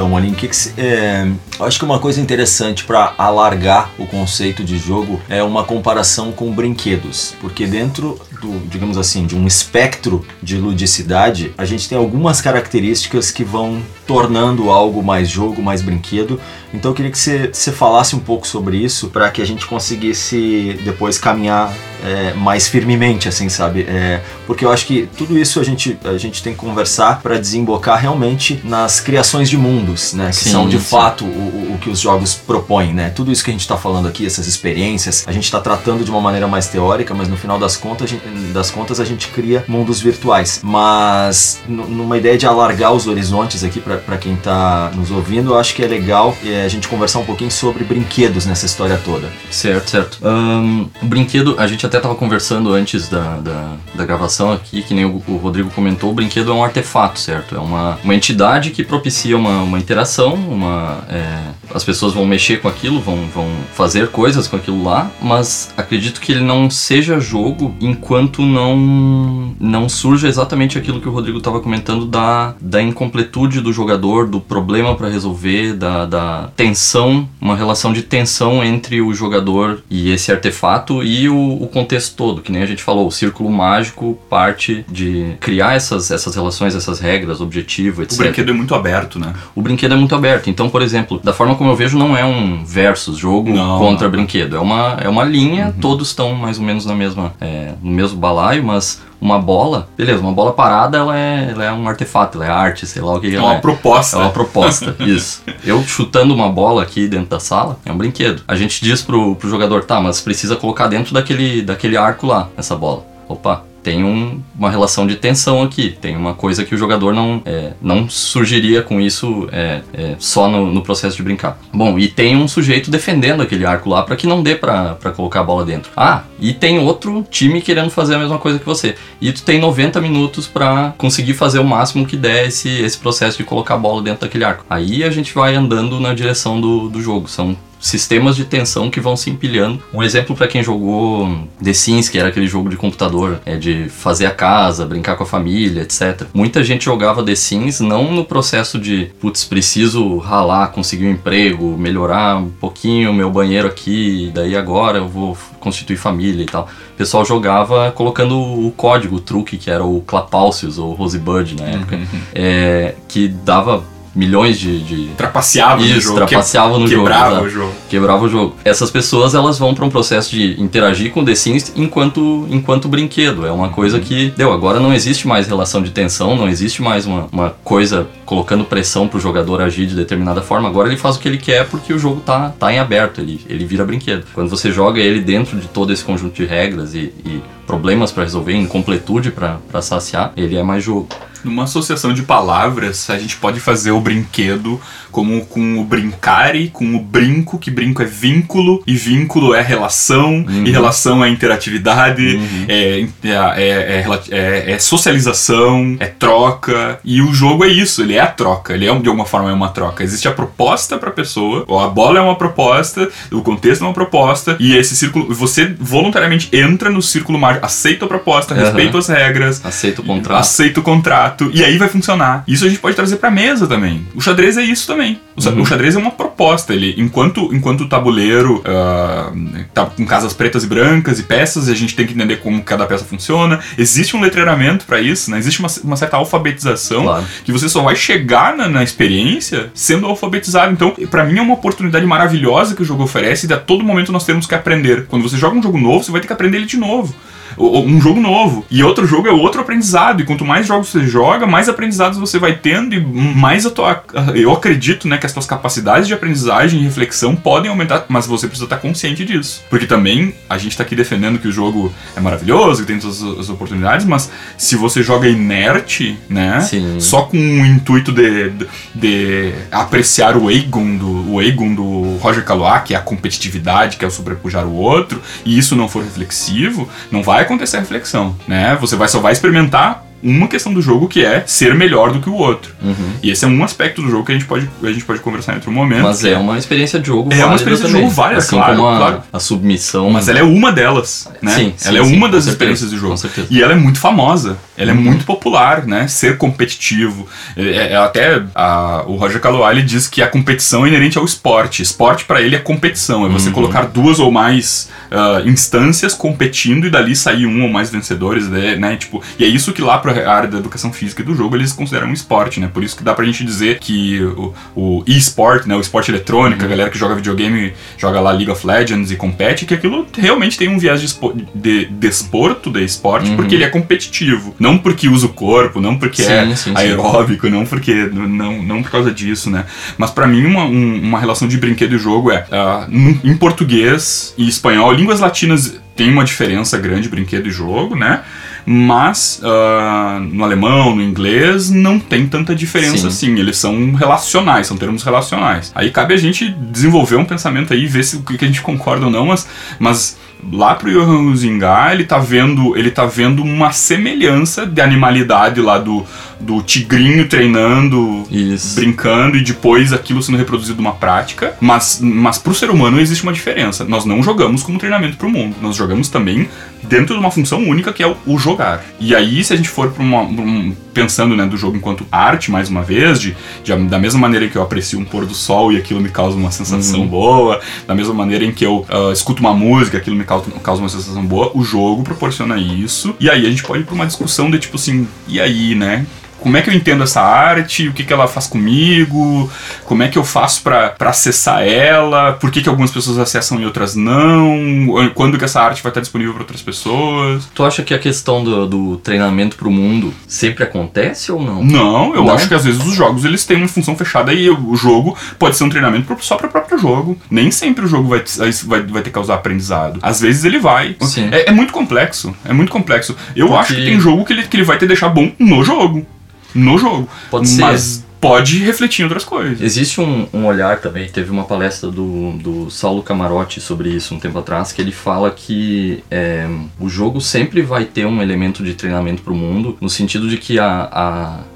Speaker 2: uma olhada. Que que é, acho que uma coisa interessante para alargar o conceito de jogo é uma comparação com brinquedos, porque dentro do, digamos assim, de um espectro de ludicidade, a gente tem algumas características que vão tornando algo mais jogo, mais brinquedo. Então eu queria que você, você falasse um pouco sobre isso para que a gente conseguisse depois caminhar é, mais firmemente, assim, sabe? É, porque eu acho que tudo isso a gente, a gente tem que conversar para desembocar realmente nas criações de mundos, né? Que sim, são de sim. fato o, o, que os jogos propõem, né? Tudo isso que a gente está falando aqui, essas experiências, a gente está tratando de uma maneira mais teórica, mas no final das contas, a gente, das contas a gente cria mundos virtuais. Mas numa ideia de alargar os horizontes aqui para quem está nos ouvindo, acho que é legal é, a gente conversar um pouquinho sobre brinquedos nessa história toda.
Speaker 3: Certo, certo. Um, brinquedo, a gente até estava conversando antes da, da, da, gravação aqui, que nem o, o, Rodrigo comentou, o brinquedo é um artefato, certo? É uma, uma entidade que propicia uma, uma interação, uma, é, as pessoas vão mexer com aquilo, vão, vão fazer coisas com aquilo lá, mas acredito que ele não seja jogo enquanto não, não surja exatamente aquilo que o Rodrigo estava comentando da, da incompletude do jogador, do problema para resolver, da, da tensão, uma relação de tensão entre o jogador e esse artefato e o, o contexto todo, que nem a gente falou, o círculo mágico parte de criar essas, essas relações, essas regras, objetivo, etc.
Speaker 4: O brinquedo é muito aberto, né?
Speaker 3: O brinquedo é muito aberto. Então, por exemplo, da forma como eu vejo, não é um versus jogo não, contra não. brinquedo. É uma, é uma linha, uhum. todos estão mais ou menos na mesma, é, no mesmo balaio, mas uma bola, beleza, uma bola parada ela é, ela é um artefato, ela é arte, sei lá o que
Speaker 4: é. É uma
Speaker 3: é.
Speaker 4: proposta.
Speaker 3: É uma proposta, isso. Eu chutando uma bola aqui dentro da sala é um brinquedo. A gente diz pro, pro jogador, tá, mas precisa colocar dentro daquele, daquele arco lá, essa bola. Opa, tem um, uma relação de tensão aqui, tem uma coisa que o jogador não, é, não surgiria com isso é, é, só no, no, processo de brincar. Bom, e tem um sujeito defendendo aquele arco lá para que não dê para colocar a bola dentro. Ah, e tem outro time querendo fazer a mesma coisa que você. E tu tem 90 minutos para conseguir fazer o máximo que der esse, esse processo de colocar a bola dentro daquele arco. Aí a gente vai andando na direção do, do jogo. São sistemas de tensão que vão se empilhando. Um exemplo para quem jogou The Sims, que era aquele jogo de computador, é de fazer a casa, brincar com a família, etc. Muita gente jogava The Sims não no processo de, putz, preciso ralar, conseguir um emprego, melhorar um pouquinho o meu banheiro aqui, daí agora eu vou constituir família e tal. O pessoal jogava colocando o código, o truque, que era o Clapalcius ou Rosebud na época, uhum. é, que dava milhões de. de...
Speaker 4: Trapaceava no
Speaker 3: Isso,
Speaker 4: jogo.
Speaker 3: trapaceava no jogo.
Speaker 4: quebrava o jogo.
Speaker 3: Quebrava o jogo. Essas pessoas elas vão para um processo de interagir com The Sims enquanto, enquanto brinquedo. É uma coisa que deu. Agora não existe mais relação de tensão, não existe mais uma, uma coisa colocando pressão pro jogador agir de determinada forma. Agora ele faz o que ele quer porque o jogo tá, tá em aberto, ele, ele vira brinquedo. Quando você joga ele dentro de todo esse conjunto de regras e, e problemas para resolver, incompletude para saciar, ele é mais jogo.
Speaker 4: Numa associação de palavras, a gente pode fazer o brinquedo como com o brincare, com o brinco, que brinco é vínculo, e vínculo é relação, e relação é interatividade, é, é, é, é, é- é socialização, é troca, e o jogo é isso, ele é a troca, ele é de alguma forma é uma troca. Existe a proposta pra pessoa, ou a bola é uma proposta, o contexto é uma proposta, e esse círculo, você voluntariamente entra no círculo mágico, aceita a proposta, respeita as regras,
Speaker 3: Aceita o contrato.
Speaker 4: aceita o contrato e aí vai funcionar. Isso a gente pode trazer pra mesa também. O xadrez é isso também. O, xa- o xadrez é uma proposta. Ele, enquanto, enquanto o tabuleiro ah, tá com casas pretas e brancas e peças, e a gente tem que entender como cada peça funciona. Existe um letreiramento pra isso, né? Existe uma, uma certa alfabetização
Speaker 3: Claro.
Speaker 4: que você só vai chegar na, na experiência sendo alfabetizado. Então, pra mim é uma oportunidade maravilhosa que o jogo oferece e a todo momento nós temos que aprender. Quando você joga um jogo novo, você vai ter que aprender ele de novo. Um jogo novo. E outro jogo é outro aprendizado. E quanto mais jogos você joga, mais aprendizados você vai tendo e mais a tua. Eu acredito, né, que as tuas capacidades de aprendizagem e reflexão podem aumentar, mas você precisa estar consciente disso. Porque também a gente tá aqui defendendo que o jogo é maravilhoso, que tem todas as as oportunidades, mas se você joga inerte, né?
Speaker 3: Sim.
Speaker 4: Só com o intuito de, de, de apreciar o Aegon do, o Aegon do Roger Caluá, que é a competitividade, que é o sobrepujar o outro, e isso não for reflexivo, não vai acontecer a reflexão, né? Você vai, só vai experimentar uma questão do jogo que é ser melhor do que o outro.
Speaker 3: Uhum.
Speaker 4: E esse é um aspecto do jogo que a gente pode, a gente pode conversar em outro momento.
Speaker 3: Mas é uma experiência de jogo
Speaker 4: É uma experiência de
Speaker 3: também.
Speaker 4: jogo válida,
Speaker 3: assim
Speaker 4: claro,
Speaker 3: como a,
Speaker 4: claro.
Speaker 3: a submissão.
Speaker 4: Mas ela é uma delas, né?
Speaker 3: Sim, sim,
Speaker 4: ela é
Speaker 3: sim,
Speaker 4: uma das
Speaker 3: certeza,
Speaker 4: experiências do jogo.
Speaker 3: com certeza.
Speaker 4: E ela é muito famosa, ela é
Speaker 3: Uhum.
Speaker 4: muito popular, né? Ser competitivo. É, é- é até a- o Roger Caluá ele diz que a competição é inerente ao esporte. Esporte pra ele é competição, é você
Speaker 3: Uhum.
Speaker 4: colocar duas ou mais ah, instâncias competindo e dali sair um ou mais vencedores, né? né? Tipo, e é isso que lá pra área da educação física e do jogo eles consideram um esporte, né? Por isso que dá pra gente dizer que o, o e-sport, né? O esporte eletrônico, a
Speaker 3: Uhum.
Speaker 4: galera que joga videogame, joga lá League of Legends e compete, que aquilo realmente tem um viés de, espo- de desporto, de esporte,
Speaker 3: Uhum.
Speaker 4: porque ele é competitivo. Não porque usa o corpo, não porque
Speaker 3: Sim,
Speaker 4: é
Speaker 3: sim, sim.
Speaker 4: aeróbico, não porque não, não por causa disso, né? Mas pra mim uma, um- uma relação de brinquedo e jogo é num- em português e espanhol, línguas latinas tem uma diferença grande brinquedo e jogo, né? Mas ah, no alemão, no inglês, não tem tanta diferença
Speaker 3: Sim.
Speaker 4: assim. Eles são relacionais, são termos relacionais. Aí cabe a gente desenvolver um pensamento aí, ver se o que a gente concorda ou não, mas, mas lá pro Johan Huizinga, ele tá vendo, ele tá vendo uma semelhança de animalidade lá do, do tigrinho treinando,
Speaker 3: Isso.
Speaker 4: brincando e depois aquilo sendo reproduzido numa prática, mas mas pro ser humano existe uma diferença. Nós não jogamos como treinamento pro mundo, nós jogamos também dentro de uma função única que é o, o jogar. E aí se a gente for pra uma, pra um- pensando né, do jogo enquanto arte mais uma vez, de, de- da mesma maneira que eu aprecio um pôr do sol e aquilo me causa uma sensação
Speaker 3: Uhum.
Speaker 4: boa, da mesma maneira em que eu ah, escuto uma música, aquilo me causa, causa uma sensação boa, o jogo proporciona isso. E aí a gente pode ir pra uma discussão de tipo assim, e aí, né? Como é que eu entendo essa arte? O que, que ela faz comigo? Como é que eu faço pra pra acessar ela? Por que, que algumas pessoas acessam e outras não? Quando que essa arte vai estar disponível para outras pessoas?
Speaker 3: Tu acha que a questão do, do treinamento pro mundo sempre acontece ou não?
Speaker 4: Não, eu
Speaker 3: Não?
Speaker 4: acho que às vezes os jogos eles têm uma função fechada e o jogo pode ser um treinamento só para o próprio jogo. Nem sempre o jogo vai, vai, vai ter que causar aprendizado. Às vezes ele vai.
Speaker 3: Sim.
Speaker 4: É, é muito complexo. É muito complexo. Eu
Speaker 3: Porque-
Speaker 4: acho que tem jogo que ele, que ele vai te deixar bom no jogo. No jogo.
Speaker 3: Pode ser.
Speaker 4: Mas pode refletir em outras coisas.
Speaker 3: Existe um, um olhar também, teve uma palestra do, do Saulo Camarote sobre isso um tempo atrás, que ele fala que é, o jogo sempre vai ter um elemento de treinamento para o mundo, no sentido de que a,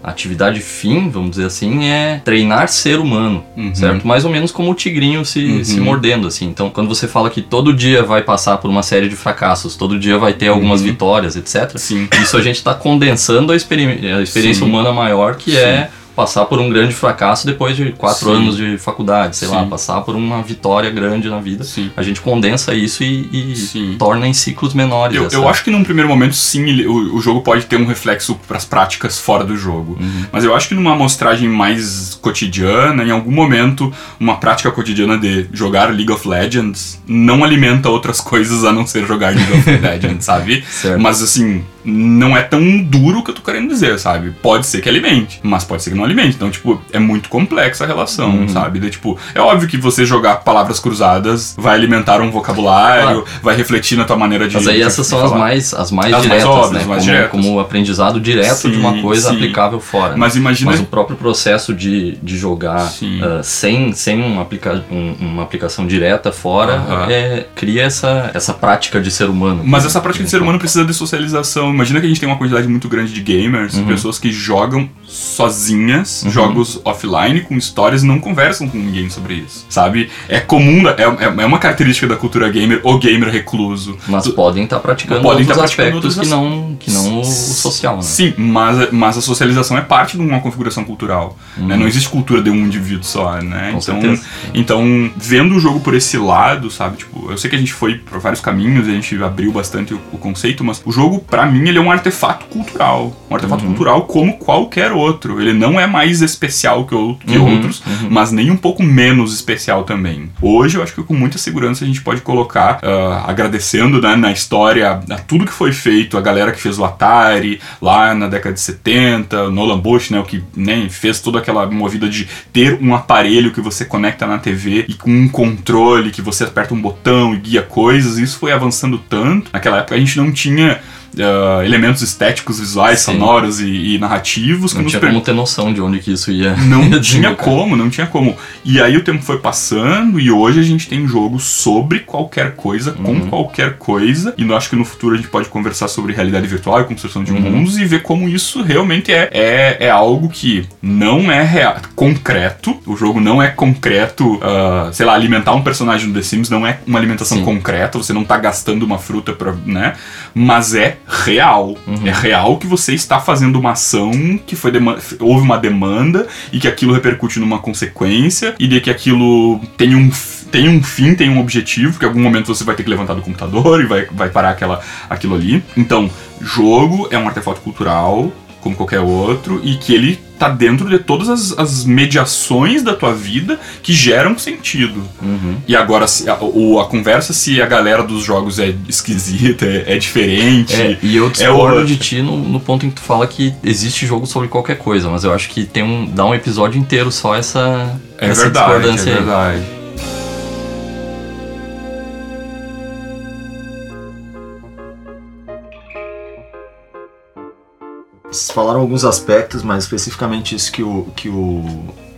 Speaker 3: a atividade fim, vamos dizer assim, é treinar ser humano,
Speaker 4: Uhum.
Speaker 3: certo? Mais ou menos como o tigrinho se,
Speaker 4: Uhum.
Speaker 3: se mordendo, assim. Então, quando você fala que todo dia vai passar por uma série de fracassos, todo dia vai ter algumas
Speaker 4: Uhum.
Speaker 3: vitórias, etc.,
Speaker 4: Sim.
Speaker 3: isso a gente está condensando a, experi- a experiência
Speaker 4: Sim.
Speaker 3: humana maior, que
Speaker 4: Sim.
Speaker 3: é passar por um grande fracasso depois de quatro
Speaker 4: Sim.
Speaker 3: anos de faculdade, sei lá,
Speaker 4: Sim.
Speaker 3: passar por uma vitória grande na vida.
Speaker 4: Sim.
Speaker 3: A gente condensa isso e, e torna em ciclos menores.
Speaker 4: Eu,
Speaker 3: essa-
Speaker 4: eu acho que num primeiro momento, sim, ele- o, o jogo pode ter um reflexo pras práticas fora do jogo.
Speaker 3: Uhum.
Speaker 4: Mas eu acho que numa amostragem mais cotidiana, em algum momento, uma prática cotidiana de jogar League of Legends não alimenta outras coisas a não ser jogar League of Legends, sabe?
Speaker 3: Certo.
Speaker 4: Mas assim, não é tão duro o que eu tô querendo dizer, sabe? Pode ser que alimente, mas pode ser que não alimente. Então, tipo, é muito complexa a relação,
Speaker 3: Uhum.
Speaker 4: sabe? De, tipo, é óbvio que você jogar palavras cruzadas vai alimentar um vocabulário, vai refletir na tua maneira de
Speaker 3: Mas aí
Speaker 4: de-
Speaker 3: essas
Speaker 4: de
Speaker 3: são as
Speaker 4: falar.
Speaker 3: mais, as mais
Speaker 4: As mais
Speaker 3: diretas,
Speaker 4: óbvias,
Speaker 3: né?
Speaker 4: mais
Speaker 3: como,
Speaker 4: diretas.
Speaker 3: como aprendizado direto de uma
Speaker 4: Sim,
Speaker 3: coisa
Speaker 4: sim.
Speaker 3: aplicável fora. né?
Speaker 4: Mas imagina.
Speaker 3: Mas o próprio processo de, de jogar
Speaker 4: Sim.
Speaker 3: ah, sem, sem uma, aplica um- uma aplicação direta fora
Speaker 4: Aham.
Speaker 3: é, cria essa, essa prática de ser humano.
Speaker 4: Mas essa prática de ser humano precisa de socialização. Imagina que a gente tem uma quantidade muito grande de gamers,
Speaker 3: Uhum.
Speaker 4: pessoas que jogam sozinhas,
Speaker 3: Uhum.
Speaker 4: jogos offline, com histórias e não conversam com ninguém sobre isso. Sabe? É comum, é, é, é uma característica da cultura gamer, o gamer recluso.
Speaker 3: Mas
Speaker 4: Tu-
Speaker 3: podem estar praticando
Speaker 4: Podem
Speaker 3: outros
Speaker 4: tá praticando
Speaker 3: aspectos
Speaker 4: outros
Speaker 3: que não, que não o, social, né?
Speaker 4: Sim, mas, mas a socialização é parte de uma configuração cultural. né? Não existe cultura de um indivíduo só, né?
Speaker 3: Com
Speaker 4: então,
Speaker 3: certeza.
Speaker 4: então, vendo o jogo por esse lado, sabe? Tipo, eu sei que a gente foi por vários caminhos, a gente abriu bastante o, o conceito, mas o jogo, pra mim, ele é um artefato cultural. Um artefato
Speaker 3: Uhum.
Speaker 4: cultural como qualquer outro. Ele não é mais especial que, o- que
Speaker 3: Uhum,
Speaker 4: outros,
Speaker 3: uhum.
Speaker 4: mas nem um pouco menos especial também. Hoje, eu acho que com muita segurança a gente pode colocar, ah, agradecendo né, na história a tudo que foi feito, a galera que fez o Atari lá na década de 70, o Nolan Bush, né, o que né, fez toda aquela movida de ter um aparelho que você conecta na TV e com um controle que você aperta um botão e guia coisas, isso foi avançando tanto. Naquela época a gente não tinha ah, elementos estéticos, visuais,
Speaker 3: Sim.
Speaker 4: sonoros e, e narrativos que
Speaker 3: Não
Speaker 4: nos
Speaker 3: tinha
Speaker 4: per-
Speaker 3: como ter noção de onde que isso ia.
Speaker 4: não
Speaker 3: ia
Speaker 4: tinha como, não tinha como. E aí o tempo foi passando e hoje a gente tem jogos sobre qualquer coisa, com
Speaker 3: Uhum.
Speaker 4: qualquer coisa. E eu acho que no futuro a gente pode conversar sobre realidade virtual e construção de
Speaker 3: Uhum.
Speaker 4: mundos e ver como isso realmente é, é, é algo que não é real, concreto. O jogo não é concreto, ah, sei lá, alimentar um personagem no The Sims não é uma alimentação
Speaker 3: Sim.
Speaker 4: concreta, você não tá gastando uma fruta pra, né? Mas é real.
Speaker 3: Uhum.
Speaker 4: É real que você está fazendo uma ação que foi houve uma demanda e que aquilo repercute numa consequência e de que aquilo tem um tem um fim, tem um objetivo, que em algum momento você vai ter que levantar do computador e vai, vai parar aquela, aquilo ali. Então, jogo é um artefato cultural, como qualquer outro, e que ele tá dentro de todas as, as mediações da tua vida que geram sentido.
Speaker 3: Uhum.
Speaker 4: E agora, se a, o- a conversa se a galera dos jogos é esquisita, é, é diferente.
Speaker 3: É, e eu discordo
Speaker 4: outra.
Speaker 3: de ti no, no ponto em que tu fala que existe jogo sobre qualquer coisa, mas eu acho que tem um, dá um episódio inteiro só essa,
Speaker 4: É
Speaker 3: essa
Speaker 4: verdade, é
Speaker 3: discordância aí.
Speaker 4: verdade.
Speaker 2: Vocês falaram alguns aspectos, mas especificamente isso que o, que o,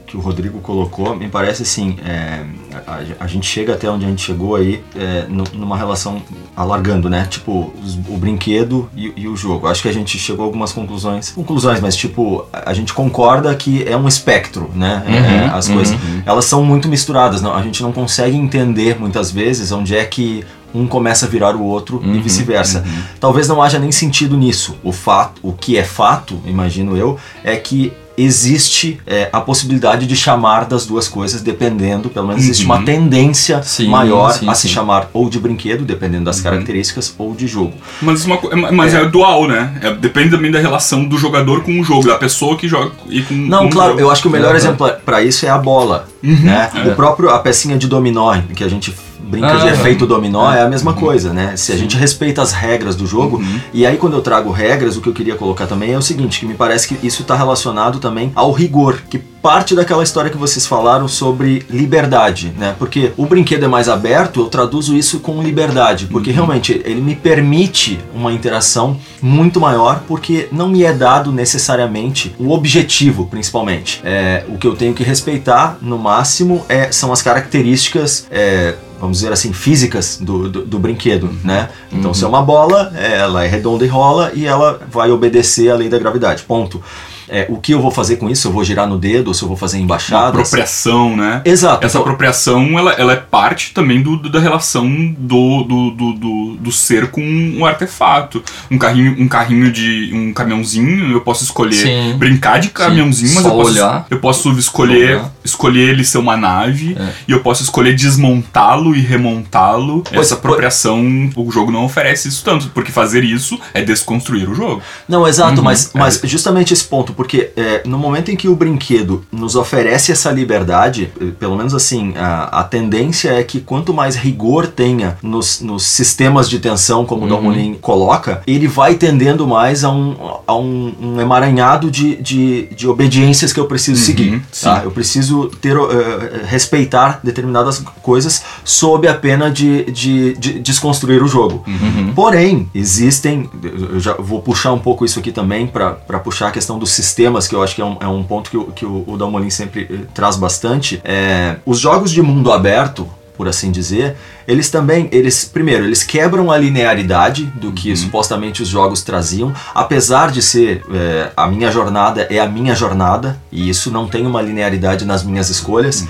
Speaker 2: que o Rodrigo colocou, me parece assim, é, a, a gente chega até onde a gente chegou aí é, nu- numa relação alargando, né? Tipo, os- o brinquedo e, e o jogo. Acho que a gente chegou a algumas conclusões. Conclusões, mas tipo, a, a gente concorda que é um espectro, né? É,
Speaker 3: Uhum,
Speaker 2: as
Speaker 3: uhum.
Speaker 2: coisas. Elas são muito misturadas, não? A gente não consegue entender muitas vezes onde é que um começa a virar o outro e
Speaker 3: Uhum,
Speaker 2: vice-versa. Talvez não haja nem sentido nisso. O fato, o que é fato, imagino eu, é que existe é, a possibilidade de chamar das duas coisas, dependendo, pelo menos existe uma
Speaker 4: Uhum.
Speaker 2: tendência
Speaker 3: Sim,
Speaker 2: maior
Speaker 3: sim,
Speaker 2: a se
Speaker 3: sim.
Speaker 2: chamar ou de brinquedo, dependendo das características, ou de jogo.
Speaker 4: Mas, uma co- é- mas é. dual, né? É- depende também da relação do jogador com o jogo, da pessoa que joga e com
Speaker 2: Não,
Speaker 4: com o
Speaker 2: claro,
Speaker 4: jogo.
Speaker 2: eu acho que o melhor
Speaker 3: Uhum.
Speaker 2: exemplo para isso é a bola, né?
Speaker 3: é.
Speaker 2: O próprio a pecinha de dominó que a gente brinca de
Speaker 3: Ah,
Speaker 2: efeito dominó é a mesma coisa, né? Se a gente respeita as regras do jogo,
Speaker 4: Uhum.
Speaker 2: e aí quando eu trago regras, o que eu queria colocar também é o seguinte, que me parece que isso está relacionado também ao rigor, que parte daquela história que vocês falaram sobre liberdade, né? Porque o brinquedo é mais aberto, eu traduzo isso com liberdade, porque realmente ele me permite uma interação muito maior, porque não me é dado necessariamente o objetivo, principalmente. É, o que eu tenho que respeitar, no máximo, é, são as características. é, Vamos dizer assim, físicas do, do, do brinquedo, né? Então, se é uma bola, é, ela é redonda e rola e ela vai obedecer à lei da gravidade. Ponto. É, o que eu vou fazer com isso, eu vou girar no dedo, ou se eu vou fazer
Speaker 4: Uma
Speaker 2: embaixadas.
Speaker 4: apropriação, né?
Speaker 2: Exato.
Speaker 4: Essa apropriação, ela, ela é parte também do, do- da relação do, do, do, do, do ser com um artefato. Um carrinho, um carrinho de. um caminhãozinho, eu posso escolher
Speaker 3: Sim.
Speaker 4: brincar de caminhãozinho, mas
Speaker 3: Só
Speaker 4: eu posso,
Speaker 3: olhar.
Speaker 4: eu posso escolher, escolher ele ser uma nave,
Speaker 3: É.
Speaker 4: e eu posso escolher desmontá-lo e remontá-lo.
Speaker 2: Pois-
Speaker 4: Essa apropriação, o jogo não oferece isso tanto, porque fazer isso é desconstruir o jogo.
Speaker 2: Não, exato,
Speaker 3: Uhum.
Speaker 2: mas, mas justamente esse ponto, porque é, no momento em que o brinquedo nos oferece essa liberdade, eh, pelo menos assim, a, a tendência é que quanto mais rigor tenha nos, nos sistemas de tensão, como o
Speaker 3: Uhum.
Speaker 2: Dalmolin coloca, ele vai tendendo mais a um, a um, um emaranhado de, de, de obediências que eu preciso
Speaker 4: Uhum,
Speaker 2: seguir. Tá? Eu preciso ter, eh, respeitar determinadas coisas sob a pena de, de, de desconstruir o jogo.
Speaker 3: Uhum.
Speaker 2: Porém, existem. Eu já vou puxar um pouco isso aqui também para puxar a questão dos sistemas, que eu acho que é um, é um ponto que, o- que o, o Dalmolin sempre eh, traz bastante. É, os jogos de mundo aberto, por assim dizer, eles também, eles primeiro, eles quebram a linearidade do que supostamente os jogos traziam, apesar de ser é, a minha jornada é a minha jornada e isso não tem uma linearidade nas minhas escolhas,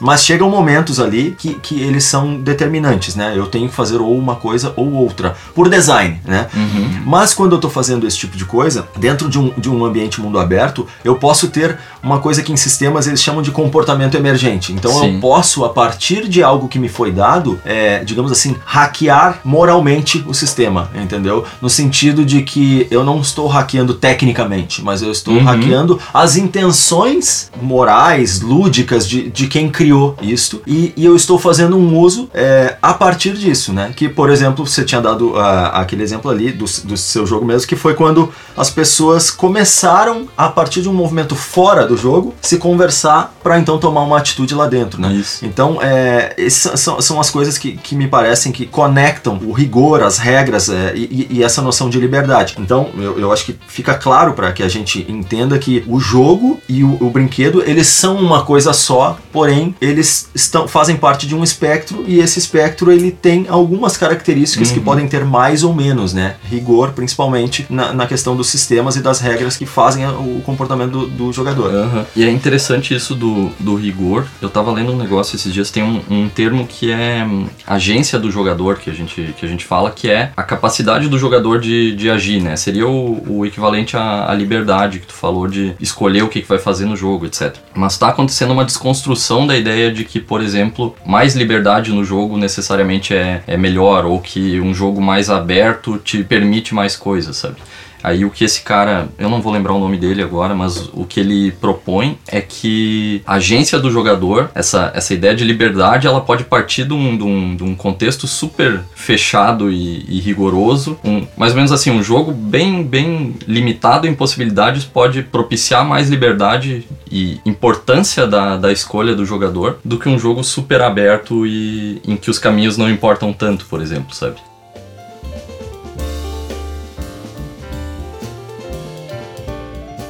Speaker 2: mas chegam momentos ali que, que eles são determinantes, né? Eu tenho que fazer ou uma coisa ou outra por design, né?
Speaker 3: Uhum.
Speaker 2: Mas quando eu estou fazendo esse tipo de coisa, dentro de um, de um ambiente mundo aberto, eu posso ter uma coisa que em sistemas eles chamam de comportamento emergente. Então
Speaker 3: Sim.
Speaker 2: eu posso, a partir de algo que me foi dado, é, digamos assim, hackear moralmente o sistema, entendeu? No sentido de que eu não estou hackeando tecnicamente, mas eu estou
Speaker 3: Uhum.
Speaker 2: hackeando as intenções morais, lúdicas de, de quem criou isto, e, e eu estou fazendo um uso é, a partir disso, né? Que, por exemplo, você tinha dado ah, aquele exemplo ali do, do seu jogo mesmo, que foi quando as pessoas começaram, a partir de um movimento fora do jogo, se conversar para então tomar uma atitude lá dentro, né?
Speaker 3: Isso.
Speaker 2: Então, é, são, são as coisas que, que me parecem que conectam o rigor, as regras é, e, e essa noção de liberdade. Então, eu, eu acho que fica claro para que a gente entenda que o jogo e o, o brinquedo, eles são uma coisa só, porém, eles estão, fazem parte de um espectro e esse espectro, ele tem algumas características que
Speaker 3: Uhum.
Speaker 2: podem ter mais ou menos, né? Rigor, principalmente, na, na questão dos sistemas e das regras que fazem o comportamento do, do jogador.
Speaker 3: Aham. E é interessante isso do, do rigor. Eu tava lendo um negócio esses dias, tem um, um termo que é hum, agência do jogador, que a gente, que a gente fala, que é a capacidade do jogador de, de agir, né? Seria o, o equivalente à, à liberdade que tu falou de escolher o que, que vai fazer no jogo, etc. Mas tá acontecendo uma desconstrução da ideia de que, por exemplo, mais liberdade no jogo necessariamente é, é melhor, ou que um jogo mais aberto te permite mais coisas, sabe? Aí o que esse cara, eu não vou lembrar o nome dele agora, mas o que ele propõe é que a agência do jogador, essa, essa ideia de liberdade, ela pode partir de um, de um, de um contexto super fechado e, e rigoroso. Um, mais ou menos assim, um jogo bem, bem limitado em possibilidades pode propiciar mais liberdade e importância da, da escolha do jogador do que um jogo super aberto e em que os caminhos não importam tanto, por exemplo, sabe?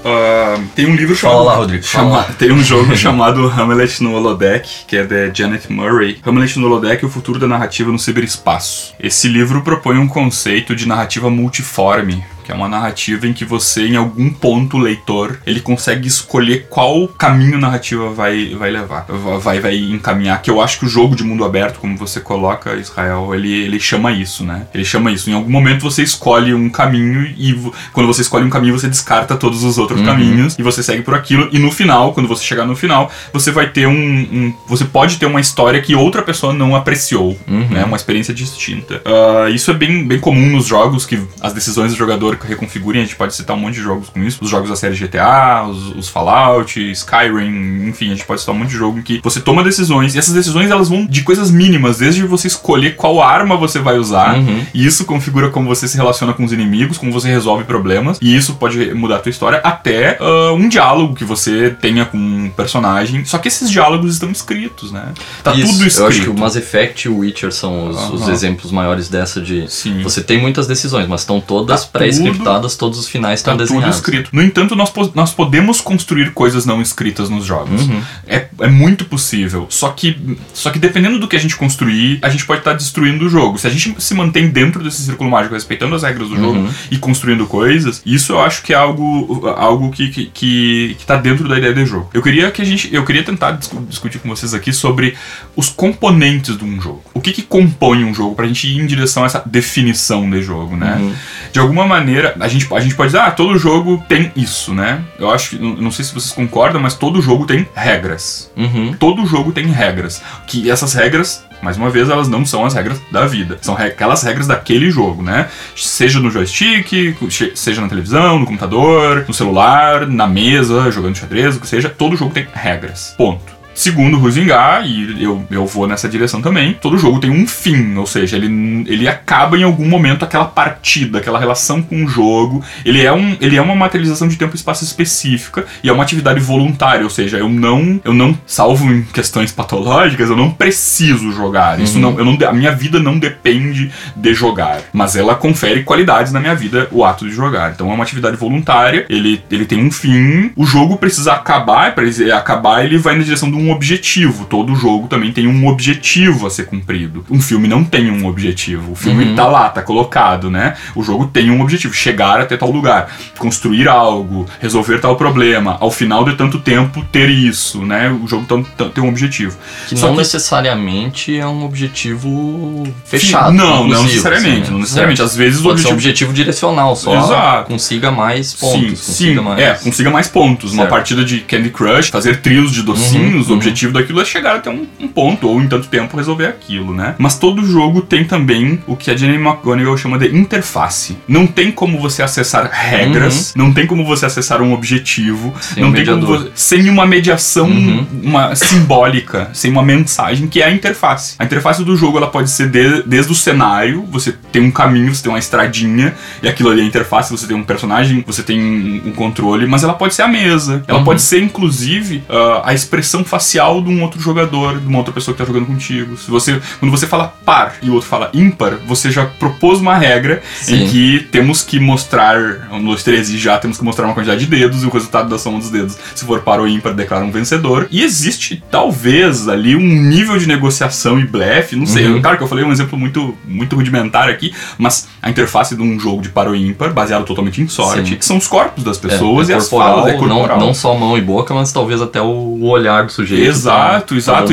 Speaker 4: Ah, tem um livro
Speaker 2: Fala
Speaker 4: chamado.
Speaker 2: lá, Rodrigo, fala
Speaker 4: chama-. Tem um jogo chamado Hamlet no Holodeck, que é da Janet Murray. Hamlet no Holodeck o futuro da narrativa no ciberespaço. Esse livro propõe um conceito de narrativa multiforme. Que é uma narrativa em que você, em algum ponto, o leitor, ele consegue escolher qual caminho a narrativa vai, vai levar, vai, vai encaminhar. Que eu acho que o jogo de mundo aberto, como você coloca, Israel, ele, ele chama isso, né? Ele chama isso. Em algum momento você escolhe um caminho e quando você escolhe um caminho, você descarta todos os outros
Speaker 3: Uhum.
Speaker 4: caminhos e você segue por aquilo. E no final, quando você chegar no final, você vai ter um. um- você pode ter uma história que outra pessoa não apreciou,
Speaker 3: Uhum.
Speaker 4: né? Uma experiência distinta. Ah, isso é bem, bem comum nos jogos, que as decisões do jogador reconfigurem. A gente pode citar um monte de jogos com isso. Os jogos da série GTA, os, os Fallout, Skyrim, enfim, a gente pode citar um monte de jogo em que você toma decisões e essas decisões elas vão de coisas mínimas, desde você escolher qual arma você vai usar.
Speaker 3: Uhum.
Speaker 4: E isso configura como você se relaciona com os inimigos, como você resolve problemas. E isso pode mudar a tua história até ah, um diálogo que você tenha com um personagem. Só que esses diálogos estão escritos, né? Tá
Speaker 3: Isso,
Speaker 4: tudo escrito.
Speaker 3: Eu acho que o Mass Effect e o Witcher são os, os
Speaker 4: Aham.
Speaker 3: exemplos maiores dessa de.
Speaker 4: Sim.
Speaker 3: Você tem muitas decisões, mas estão todas
Speaker 4: Tá
Speaker 3: pré-escritas scriptadas, todos os finais
Speaker 4: Tá
Speaker 3: estão
Speaker 4: tudo
Speaker 3: desenhados.
Speaker 4: escrito. No entanto, nós, po- nós podemos construir coisas não escritas nos jogos.
Speaker 3: Uhum.
Speaker 4: É, é muito possível. Só que, só que dependendo do que a gente construir, a gente pode estar destruindo o jogo. Se a gente se mantém dentro desse círculo mágico, respeitando as regras do
Speaker 3: Uhum.
Speaker 4: jogo e construindo coisas, isso eu acho que é algo, algo que, que, que, que tá dentro da ideia de jogo. Eu queria que a gente. Eu queria tentar discu- discutir com vocês aqui sobre os componentes de um jogo. O que, que compõe um jogo pra gente ir em direção a essa definição de jogo, né?
Speaker 3: Uhum.
Speaker 4: de alguma maneira, a gente, a gente pode dizer, ah, todo jogo tem isso, né? Eu acho que, não sei se vocês concordam, mas todo jogo tem regras.
Speaker 3: Uhum.
Speaker 4: Todo jogo tem regras. Que essas regras, mais uma vez, elas não são as regras da vida. São aquelas regras daquele jogo, né? Seja no joystick, seja na televisão, no computador, no celular, na mesa, jogando xadrez, o que seja, todo jogo tem regras. Ponto. Segundo o Huizinga, e eu, eu vou nessa direção também, todo jogo tem um fim, ou seja, ele, ele acaba em algum momento aquela partida, aquela relação com o jogo. Ele é, um, ele é uma materialização de tempo e espaço específica e é uma atividade voluntária, ou seja, eu não, eu não, salvo em questões patológicas, eu não preciso jogar. Isso não, eu não, a minha vida não depende de jogar, mas ela confere qualidades na minha vida, o ato de jogar. Então é uma atividade voluntária, ele, ele tem um fim, o jogo precisa acabar, para ele acabar ele vai na direção de um objetivo. Todo jogo também tem um objetivo a ser cumprido. Um filme não tem um objetivo. O filme
Speaker 3: Uhum.
Speaker 4: tá lá, tá colocado, né? O jogo tem um objetivo, chegar até tal lugar, construir algo, resolver tal problema, ao final de tanto tempo ter isso, né? O jogo tem um objetivo.
Speaker 3: Que
Speaker 4: Só
Speaker 3: não
Speaker 4: que-
Speaker 3: necessariamente é um objetivo fechado.
Speaker 4: Não, não necessariamente,
Speaker 3: assim,
Speaker 4: não
Speaker 3: né?
Speaker 4: necessariamente.
Speaker 3: Certo.
Speaker 4: Às vezes o
Speaker 3: Pode ser um
Speaker 4: objetivo
Speaker 3: objetivo direcional, só
Speaker 4: Exato.
Speaker 3: consiga mais pontos.
Speaker 4: sim,
Speaker 3: consiga
Speaker 4: sim,
Speaker 3: mais...
Speaker 4: é, consiga mais pontos. Uma
Speaker 3: Certo.
Speaker 4: partida de Candy Crush, fazer trios de docinhos,
Speaker 3: Uhum,
Speaker 4: o objetivo daquilo é chegar até um, um ponto, ou em tanto tempo resolver aquilo, né? Mas todo jogo tem também o que a Jenny McGonigal chama de interface. Não tem como você acessar regras, não tem como você acessar um objetivo,
Speaker 3: Uhum. Sem
Speaker 4: não
Speaker 3: um
Speaker 4: tem como você, sem uma mediação
Speaker 3: Uhum.
Speaker 4: uma simbólica, sem uma mensagem, que é a interface. A interface do jogo ela pode ser de- desde o cenário, você tem um caminho, você tem uma estradinha, e aquilo ali é a interface, você tem um personagem, você tem um, controle, mas ela pode ser a mesa. Ela
Speaker 3: Uhum.
Speaker 4: pode ser, inclusive, ah, a expressão facial de um outro jogador, de uma outra pessoa que tá jogando contigo. Se você, quando você fala par e o outro fala ímpar, você já propôs uma regra em
Speaker 3: Sim.
Speaker 4: que temos que mostrar, um, dois, três e já temos que mostrar uma quantidade de dedos e o resultado da soma dos dedos, se for par ou ímpar, declara um vencedor. E existe, talvez, ali um nível de negociação e blefe, não sei.
Speaker 3: Uhum.
Speaker 4: Claro que eu falei um exemplo muito, muito rudimentar aqui, mas a interface de um jogo de par ou ímpar, baseado totalmente em sorte,
Speaker 3: Sim.
Speaker 4: são os corpos das
Speaker 3: É,
Speaker 4: pessoas
Speaker 3: é
Speaker 4: e as
Speaker 3: corporal,
Speaker 4: falas, é corporal.
Speaker 3: Não, não só mão e boca, mas talvez até o olhar do sujeito.
Speaker 4: Exato,
Speaker 3: tá-
Speaker 4: exato.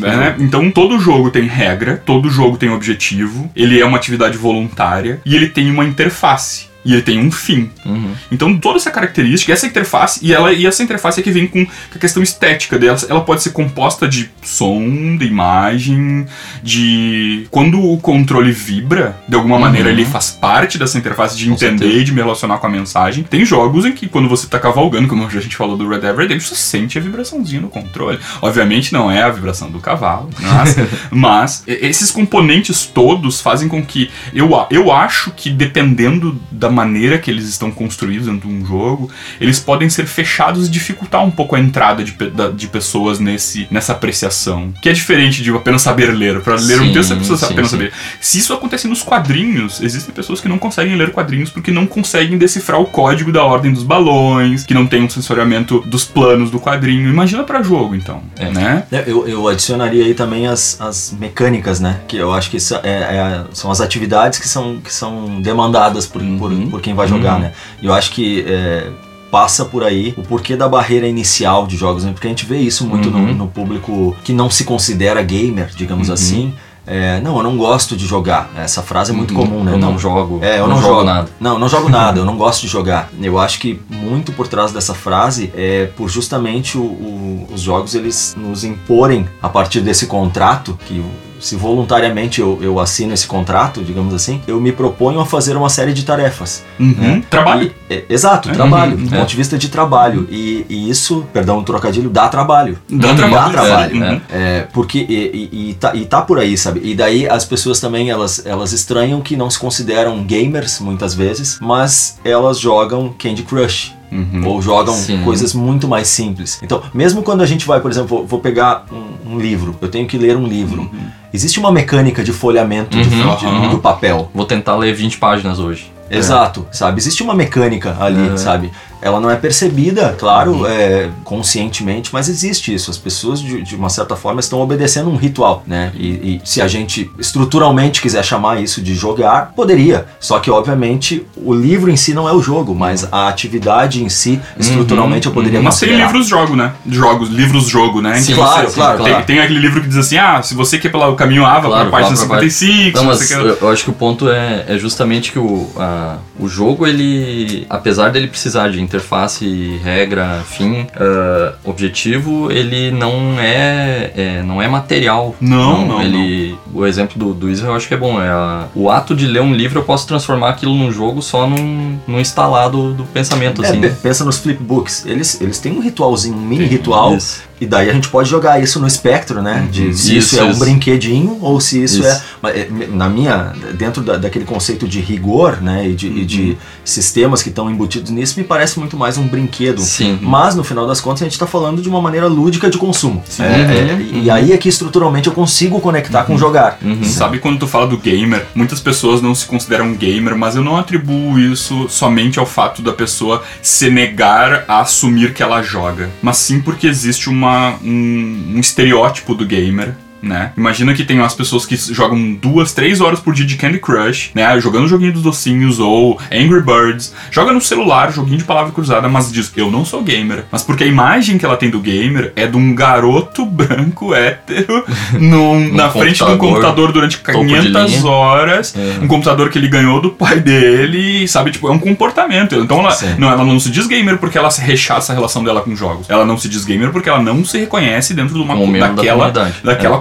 Speaker 3: tá
Speaker 4: né? Então todo jogo tem regra, todo jogo tem objetivo, ele é uma atividade voluntária e ele tem uma interface. E ele tem um fim.
Speaker 3: Uhum.
Speaker 4: Então, toda essa característica, essa interface, e, ela, e essa interface é que vem com a questão estética dela. Ela pode ser composta de som, de imagem, de. Quando o controle vibra, de alguma maneira ele faz parte dessa interface de
Speaker 3: Com
Speaker 4: entender
Speaker 3: certeza.
Speaker 4: e de me relacionar com a mensagem. Tem jogos em que, quando você tá cavalgando, como a gente falou do Red Dead Redemption, você sente a vibraçãozinha no controle. Obviamente não é a vibração do cavalo, mas, mas esses componentes todos fazem com que. Eu, eu acho que dependendo da maneira que eles estão construídos dentro de um jogo, eles podem ser fechados e dificultar um pouco a entrada de, de pessoas nesse, nessa apreciação. Que é diferente de apenas saber ler. Para ler um texto, você precisa
Speaker 3: sim,
Speaker 4: apenas
Speaker 3: sim.
Speaker 4: saber. Se isso acontece nos quadrinhos, existem pessoas que não conseguem ler quadrinhos porque não conseguem decifrar o código da ordem dos balões, que não tem um sensoriamento dos planos do quadrinho. Imagina pra jogo, então,
Speaker 3: É.
Speaker 4: né?
Speaker 2: É, Eu, eu adicionaria aí também as, as mecânicas, né? Que eu acho que isso é- é- são as atividades que são, que são demandadas por, por,
Speaker 3: Uhum.
Speaker 2: por quem vai jogar,
Speaker 3: Uhum.
Speaker 2: né? Eu acho que é, passa por aí o porquê da barreira inicial de jogos, né? Porque a gente vê isso muito no,
Speaker 3: Uhum.
Speaker 2: no público que não se considera gamer, digamos
Speaker 3: Uhum.
Speaker 2: assim. É, não, eu não gosto de jogar. Essa frase é muito
Speaker 3: Uhum.
Speaker 2: comum, né?
Speaker 3: Eu não jogo.
Speaker 2: É, eu
Speaker 3: não
Speaker 2: não,
Speaker 3: jogo
Speaker 2: jogo
Speaker 3: nada.
Speaker 2: Não, não jogo nada, eu não gosto de jogar. Eu acho que muito por trás dessa frase é por justamente o- o- os jogos eles nos imporem a partir desse contrato que se voluntariamente eu, eu assino esse contrato, digamos assim, eu me proponho a fazer uma série de tarefas.
Speaker 4: Uhum.
Speaker 2: né?
Speaker 4: Trabalho.
Speaker 2: E- é, exato,
Speaker 4: É.
Speaker 2: trabalho,
Speaker 3: Uhum,
Speaker 2: do
Speaker 3: é.
Speaker 2: ponto de vista de trabalho. E, e isso, perdão o trocadilho, dá trabalho.
Speaker 4: Dá
Speaker 3: Uhum.
Speaker 4: trabalho.
Speaker 2: Dá trabalho.
Speaker 4: Uhum.
Speaker 2: É, porque e, e- e tá, e tá por aí, sabe? E daí as pessoas também elas, elas estranham que não se consideram gamers muitas vezes, mas elas jogam Candy Crush.
Speaker 4: Uhum.
Speaker 2: Ou jogam
Speaker 3: Sim.
Speaker 2: coisas muito mais simples. Então, mesmo quando a gente vai, por exemplo, vou, pegar um, um livro, eu tenho que ler um livro.
Speaker 4: Uhum.
Speaker 2: Existe uma mecânica de folhamento de-
Speaker 3: Uhum.
Speaker 2: de- do papel.
Speaker 3: Vou tentar ler 20 páginas hoje.
Speaker 2: Exato, sabe? Existe uma mecânica ali,
Speaker 3: Uhum.
Speaker 2: sabe? Ela não é percebida, claro, é, conscientemente, mas existe isso. As pessoas, de, de uma certa forma, estão obedecendo um ritual, né? E, e se a gente estruturalmente quiser chamar isso de jogar, poderia. Só que, obviamente, o livro em si não é o jogo, mas a atividade em si, estruturalmente, eu poderia
Speaker 4: Mas tem
Speaker 2: considerar.
Speaker 4: livros jogo, né? Jogos, livros jogo, né? Em
Speaker 3: Sim,
Speaker 2: claro,
Speaker 4: você-
Speaker 2: claro,
Speaker 4: tem,
Speaker 2: claro.
Speaker 4: tem aquele livro que diz assim: ah, se você quer pelo caminho A, vá
Speaker 3: Claro,
Speaker 4: página
Speaker 3: vá pra página-
Speaker 4: 55.
Speaker 3: Não, mas
Speaker 4: quer...
Speaker 3: eu, eu acho que o ponto é, é justamente que o, a- o jogo, ele, apesar dele precisar de interface, regra, fim, ah, objetivo, ele não é, é- não é material.
Speaker 4: Não, não,
Speaker 3: Ele, O exemplo do, do Israel eu acho que é bom. É a- o ato de ler um livro, eu posso transformar aquilo num jogo só num, num instalar do, pensamento,
Speaker 2: É,
Speaker 3: assim.
Speaker 2: pe- pensa nos flipbooks. Eles, eles têm um ritualzinho, um mini ritual.
Speaker 3: Isso.
Speaker 2: E daí a gente pode jogar isso no espectro, né? De se isso,
Speaker 3: Isso,
Speaker 2: é um
Speaker 3: isso.
Speaker 2: brinquedinho ou se isso,
Speaker 3: Isso.
Speaker 2: é. mas, é, Na minha. Dentro da- daquele conceito de rigor, né? E de, e de sistemas que estão embutidos nisso, me parece muito mais um brinquedo.
Speaker 3: Sim.
Speaker 2: Mas no final das contas a gente está falando de uma maneira lúdica de consumo. É,
Speaker 3: Uhum,
Speaker 2: é, e
Speaker 3: uhum.
Speaker 2: aí é que estruturalmente eu consigo conectar com jogar.
Speaker 3: Uhum.
Speaker 4: Sabe quando tu fala do gamer? Muitas pessoas não se consideram gamer, mas eu não atribuo isso somente ao fato da pessoa se negar a assumir que ela joga, mas sim porque existe uma, um, um estereótipo do gamer. Né? Imagina que tem umas pessoas que jogam duas, três horas por dia de Candy Crush, né? Jogando joguinho dos docinhos ou Angry Birds, joga no celular, joguinho de palavra cruzada, mas diz, eu não sou gamer. Mas porque a imagem que ela tem do gamer é de um garoto branco hétero num- na frente de um
Speaker 3: computador,
Speaker 4: durante
Speaker 3: topo de
Speaker 4: 500
Speaker 3: linha.
Speaker 4: horas,
Speaker 3: É.
Speaker 4: um computador que ele ganhou do pai dele, sabe? Tipo, é um comportamento. Então ela
Speaker 2: Sim.
Speaker 4: não, ela não se diz gamer porque ela se rechaça a relação dela com jogos. Ela não se diz gamer porque ela não se reconhece dentro de uma
Speaker 3: membro da
Speaker 4: daquela,
Speaker 3: comunidade.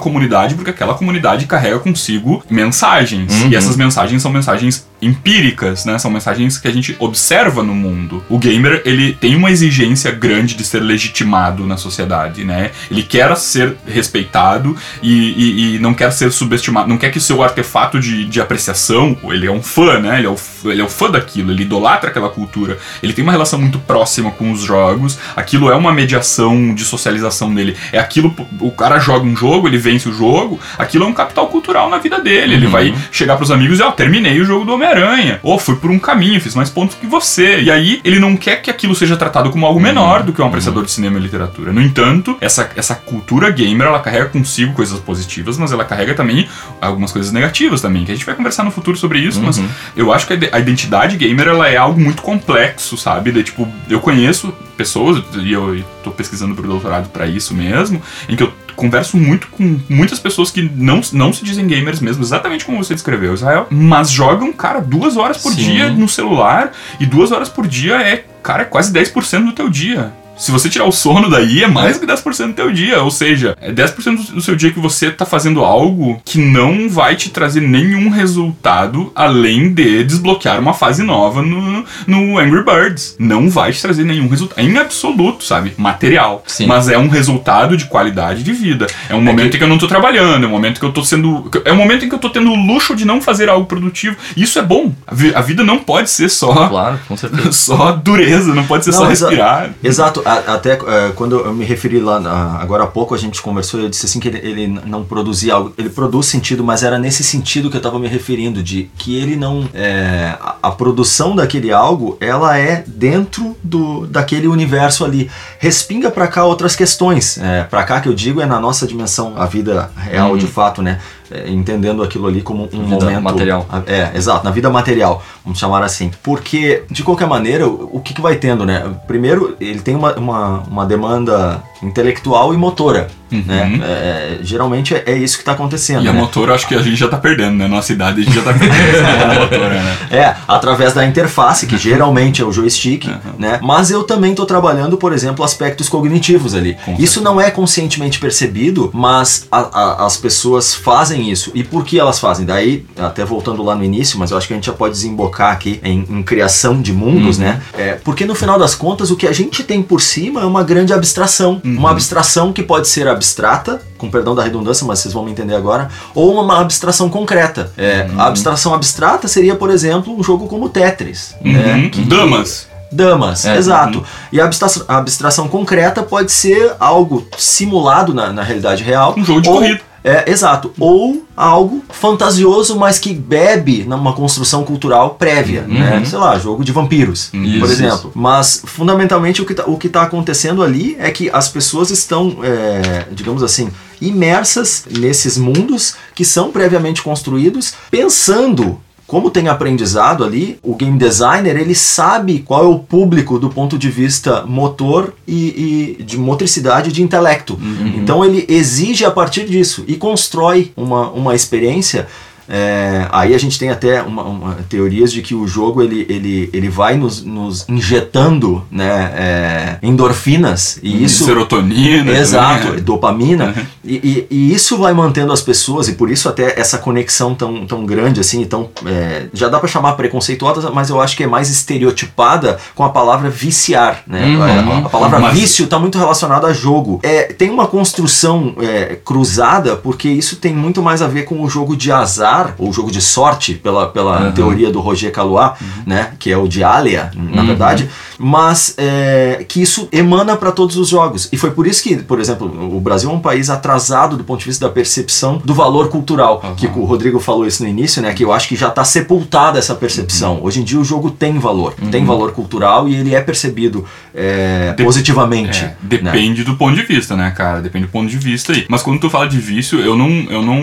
Speaker 4: Comunidade, porque aquela comunidade carrega consigo mensagens.
Speaker 3: Uhum.
Speaker 4: E essas mensagens são mensagens empíricas, né? São mensagens que a gente observa no mundo. O gamer, ele tem uma exigência grande de ser legitimado na sociedade, né? Ele quer ser respeitado e, e- e não quer ser subestimado, não quer que seu artefato de, de apreciação, ele é um fã, né? Ele é, o, ele é o fã daquilo, ele idolatra aquela cultura. Ele tem uma relação muito próxima com os jogos, aquilo é uma mediação de socialização dele. É aquilo, o cara joga um jogo, ele vence o jogo, aquilo é um capital cultural na vida dele. Ele vai chegar pros amigos e, ó, terminei o jogo do Homem-Aranha. Ou fui por um caminho, fiz mais pontos que você. E aí, ele não quer que aquilo seja tratado como algo menor do que um apreciador de cinema e literatura. No entanto, essa, essa cultura gamer, ela carrega consigo coisas positivas, mas ela carrega também algumas coisas negativas também, que a gente vai conversar no futuro sobre isso, mas eu acho que a ide- a identidade gamer, ela é algo muito complexo, sabe? De, tipo, eu conheço pessoas, e eu tô pesquisando pro doutorado pra isso mesmo, em que eu converso muito com muitas pessoas que não, não se dizem gamers mesmo, exatamente como você descreveu, Israel, mas jogam, cara, duas horas por
Speaker 3: Sim.
Speaker 4: dia no celular, e duas horas por dia é, cara, é quase 10% do teu dia. Se você tirar o sono daí, é mais do que 10% do teu dia. Ou seja, é 10% do seu dia que você tá fazendo algo que não vai te trazer nenhum resultado além de desbloquear uma fase nova no, no Angry Birds. Não vai te trazer nenhum resultado. Em absoluto, sabe? Material.
Speaker 3: Sim.
Speaker 4: Mas é um resultado de qualidade de vida. É um momento em que eu não tô trabalhando, é um momento que eu tô sendo. É um momento em que eu tô tendo o luxo de não fazer algo produtivo. Isso é bom. A, vi- a vida não pode ser só.
Speaker 3: Claro, com certeza.
Speaker 4: Só dureza, não pode ser
Speaker 2: Não,
Speaker 4: só respirar.
Speaker 2: Exato, A- até é, quando eu me referi lá, na- agora há pouco a gente conversou, eu disse assim que ele, ele não produzia algo, ele produz sentido, mas era nesse sentido que eu estava me referindo, de que ele não, é, a, a produção daquele algo, ela é dentro do, daquele universo ali, respinga para cá outras questões, é, para cá que eu digo é na nossa dimensão, a vida real
Speaker 3: Uhum.
Speaker 2: de fato, né, É, entendendo aquilo ali como um
Speaker 3: Vida
Speaker 2: momento
Speaker 3: material.
Speaker 2: a- É, exato, na vida material, vamos chamar assim. Porque, de qualquer maneira, o, o que, que vai tendo, né? Primeiro, ele tem uma, uma, uma demanda intelectual e motora, né? É, geralmente é, é isso que está acontecendo,
Speaker 4: Uhum. E a
Speaker 2: né?
Speaker 4: motora, acho que a gente já tá perdendo, né? Nossa idade a gente já tá perdendo motora, né?
Speaker 2: É, através da interface, que geralmente é o joystick, né? Mas eu também estou trabalhando, por exemplo, aspectos cognitivos ali. Isso não é conscientemente percebido, mas a- a- as pessoas fazem isso. E por que elas fazem? Daí, até voltando lá no início, mas eu acho que a gente já pode desembocar aqui em, em criação de mundos, né? É, porque no final das contas, o que a gente tem por cima é uma grande abstração. Uma abstração que pode ser abstrata, com perdão da redundância, mas vocês vão me entender agora, ou uma abstração concreta. É, A abstração abstrata seria, por exemplo, um jogo como Tetris. né?
Speaker 4: Uhum.
Speaker 2: Que-
Speaker 4: Damas.
Speaker 2: Damas,
Speaker 3: É,
Speaker 2: exato. E a abstra- a abstração concreta pode ser algo simulado na, na realidade real.
Speaker 4: Um jogo de
Speaker 2: ou-
Speaker 4: corrida.
Speaker 2: É, exato. Ou algo fantasioso, mas que bebe numa construção cultural prévia, né? Sei lá, jogo de vampiros, por
Speaker 3: Isso,
Speaker 2: exemplo. Mas, fundamentalmente, o que, tá, o que tá acontecendo ali é que as pessoas estão, é, digamos assim, imersas nesses mundos que são previamente construídos, pensando como tem aprendizado ali, o game designer ele sabe qual é o público do ponto de vista motor e, e de motricidade de intelecto. Então ele exige a partir disso e constrói uma, uma experiência. É, aí a gente tem até uma, uma- teorias de que o jogo ele, ele, ele vai nos, nos injetando né, é, endorfinas e isso
Speaker 4: Serotonina.
Speaker 2: Exato,
Speaker 4: né?
Speaker 2: dopamina. E, e- e isso vai mantendo as pessoas, e por isso até essa conexão tão, tão grande assim, e tão. é, já dá pra chamar preconceituosa, mas eu acho que é mais estereotipada com a palavra viciar. Né?
Speaker 3: Uhum.
Speaker 2: A, a palavra
Speaker 4: Mas-
Speaker 2: vício tá muito relacionada a jogo. É, tem uma construção é, cruzada, porque isso tem muito mais a ver com o jogo de azar, ou jogo de sorte, pela, pela
Speaker 3: Uhum.
Speaker 2: teoria do Roger Caillois, né? que é o de Alia, na
Speaker 3: Uhum.
Speaker 2: verdade, mas é, que isso emana para todos os jogos. E foi por isso que, por exemplo, o Brasil é um país atrasado do ponto de vista da percepção do valor cultural. Que o Rodrigo falou isso no início, né? Que eu acho que já está sepultada essa percepção. Hoje em dia o jogo tem valor, tem valor cultural e ele é percebido é,
Speaker 4: De-
Speaker 2: positivamente.
Speaker 4: É,
Speaker 2: né?
Speaker 4: depende do ponto de vista, né, cara? Depende do ponto de vista aí. Mas quando tu fala de vício, eu não. Eu não.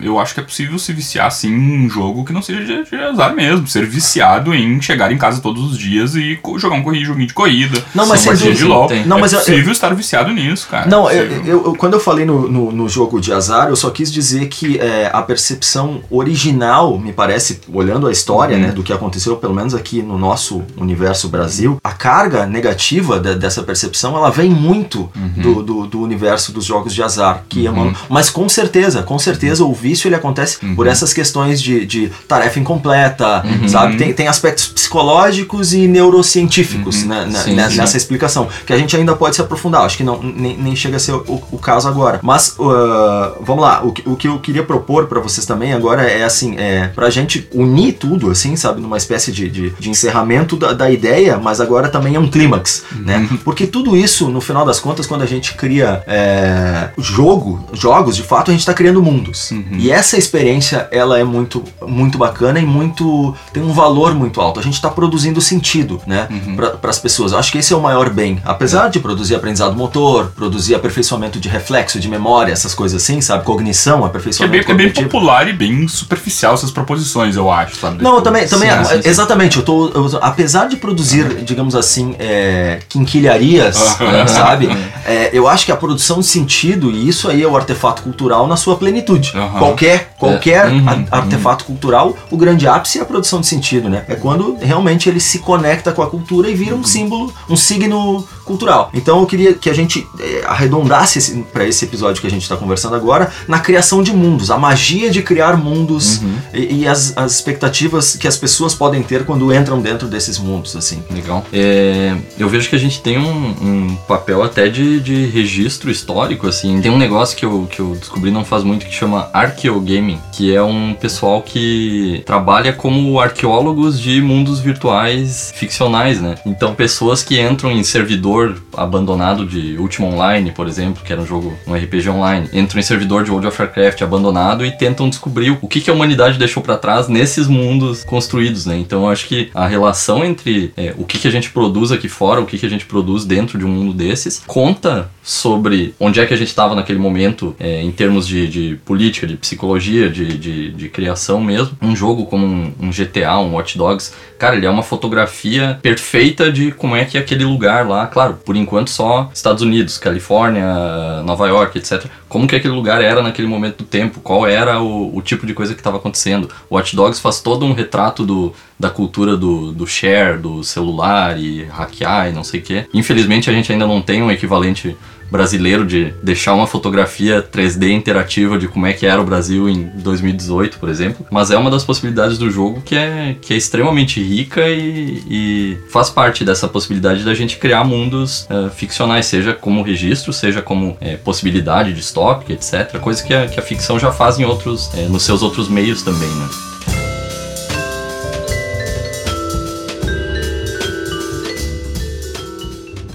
Speaker 4: Eu acho que é possível se viciar assim em um jogo que não seja de, azar mesmo. Ser viciado em chegar em casa todos os dias e jogar um corri- joguinho de corrida.
Speaker 2: Não, mas sem
Speaker 4: partida de
Speaker 2: dúvida,
Speaker 4: LOL.
Speaker 3: tem.
Speaker 2: Não,
Speaker 4: é
Speaker 2: mas eu-
Speaker 4: possível estar viciado nisso, cara.
Speaker 2: Não,
Speaker 4: é
Speaker 2: eu, eu- eu- quando eu falei no, no, no jogo de azar, eu só quis dizer que é, a percepção original, me parece, olhando a história
Speaker 4: Uhum.
Speaker 2: né, do que aconteceu, pelo menos aqui no nosso universo Brasil, a carga negativa de- dessa percepção, ela vem muito
Speaker 4: Uhum.
Speaker 2: do, do, do universo dos jogos de azar. Que é uma- mas com certeza, com certeza o vício ele acontece
Speaker 4: Uhum.
Speaker 2: por essas questões de, de tarefa incompleta, sabe? Tem, tem aspectos psicológicos e neurocientíficos né, né,
Speaker 3: Sim,
Speaker 2: né,
Speaker 3: sim.
Speaker 2: nessa explicação, que a gente ainda pode se aprofundar. Acho que não, nem, nem chega a ser o, o caso agora. Mas, uh, vamos lá, o, que- o que eu queria propor para vocês também agora é assim, é pra gente unir tudo, assim, sabe, numa espécie de, de, de encerramento da, da ideia, mas agora também é um clímax, né? Porque tudo isso, no final das contas, quando a gente cria é, jogo, jogos, de fato, a gente tá criando mundos. E essa experiência, ela é muito, muito bacana e muito. tem um valor muito alto. A gente tá produzindo sentido, né, para as pessoas. Eu acho que esse é o maior bem. Apesar de produzir aprendizado motor, produzir aperfeiçoamento de reflexo, de memória, essas coisas assim, sabe? Cognição,
Speaker 4: é,
Speaker 2: aperfeiçoamento
Speaker 4: bem, é bem popular e bem superficial essas proposições, eu acho, sabe?
Speaker 2: Não, eu
Speaker 4: Tipo,
Speaker 2: também, também
Speaker 3: sim, sim, sim.
Speaker 2: exatamente. Eu tô, eu- apesar de produzir, digamos assim, é, quinquilharias,
Speaker 4: Aham.
Speaker 2: sabe? É, eu acho que a produção de sentido e isso aí é o artefato cultural na sua plenitude. Qualquer, qualquer
Speaker 3: Uhum,
Speaker 2: a- artefato cultural, o grande ápice é a produção de sentido, né? É quando realmente ele se conecta com a cultura e vira um símbolo, um signo cultural. Então eu queria que a gente é, arredondasse para esse episódio que a gente está conversando agora na criação de mundos, a magia de criar mundos e, e as, as expectativas que as pessoas podem ter quando entram dentro desses mundos, assim.
Speaker 3: Legal. É, eu vejo que a gente tem um, um papel até de, de registro histórico, assim. Tem um negócio que eu, que eu descobri não faz muito que chama Archeogaming, que é um pessoal que trabalha como arqueólogos de mundos virtuais ficcionais, né? Então, pessoas que entram em servidor abandonado de Ultima Online, por exemplo, que era um jogo, um RPG online, entram em servidor de World of Warcraft abandonado e tentam descobrir o que, que a humanidade deixou pra trás nesses mundos construídos, né? Então, eu acho que a relação entre é, o que, que a gente produz aqui fora, o que, que a gente produz dentro de um mundo desses, conta sobre onde é que a gente estava naquele momento é, em termos de, de política, de psicologia, de, de, de criação mesmo. Um jogo como um, um GTA, um Watch Dogs, cara, ele é uma fotografia perfeita de como é que é aquele lugar lá, claro, por enquanto só Estados Unidos, Califórnia, Nova York, etc. Como que aquele lugar era naquele momento do tempo, qual era o, o tipo de coisa que estava acontecendo. O Watch Dogs faz todo um retrato do, da cultura do, do share, do celular e hackear e não sei o que. Infelizmente a gente ainda não tem um equivalente brasileiro de deixar uma fotografia 3D interativa de como é que era o Brasil em 2018, por exemplo. Mas é uma das possibilidades do jogo que é, que é extremamente rica e, e faz parte dessa possibilidade da gente criar mundos eh, ficcionais, seja como registro, seja como eh, possibilidade distópica, etc. Coisa que a, que a ficção já faz em outros, eh, nos seus outros meios também, né?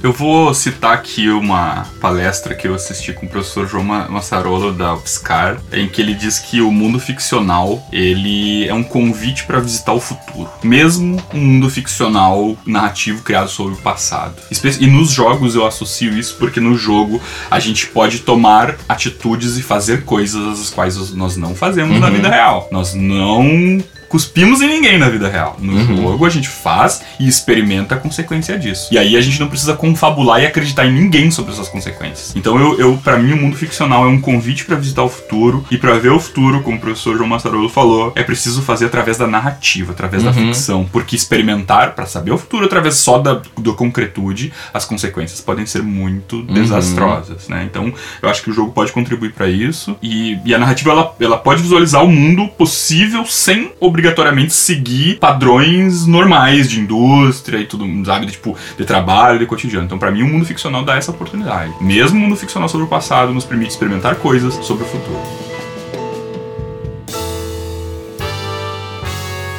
Speaker 4: Eu vou citar aqui uma palestra que eu assisti com o professor João Massarolo da UFSCar, em que ele diz que o mundo ficcional ele é um convite para visitar o futuro, mesmo um mundo ficcional narrativo criado sobre o passado. E nos jogos eu associo isso porque no jogo a gente pode tomar atitudes e fazer coisas as quais nós não fazemos uhum. na vida real. Nós não cuspimos em ninguém na vida real. No uhum. jogo a gente faz e experimenta a consequência disso. E aí a gente não precisa confabular e acreditar em ninguém sobre essas consequências. Então eu, eu para mim o mundo ficcional é um convite para visitar o futuro e para ver o futuro, como o professor João Massarolo falou, é preciso fazer através da narrativa, através uhum. da ficção, porque experimentar para saber o futuro através só da, da concretude, as consequências podem ser muito uhum. desastrosas, né? Então eu acho que o jogo pode contribuir para isso e, e a narrativa ela, ela pode visualizar o mundo possível sem obrigatoriamente seguir padrões normais de indústria e tudo, sabe? De, tipo, de trabalho, de cotidiano. Então, para mim, o mundo ficcional dá essa oportunidade. Mesmo o mundo ficcional sobre o passado nos permite experimentar coisas sobre o futuro.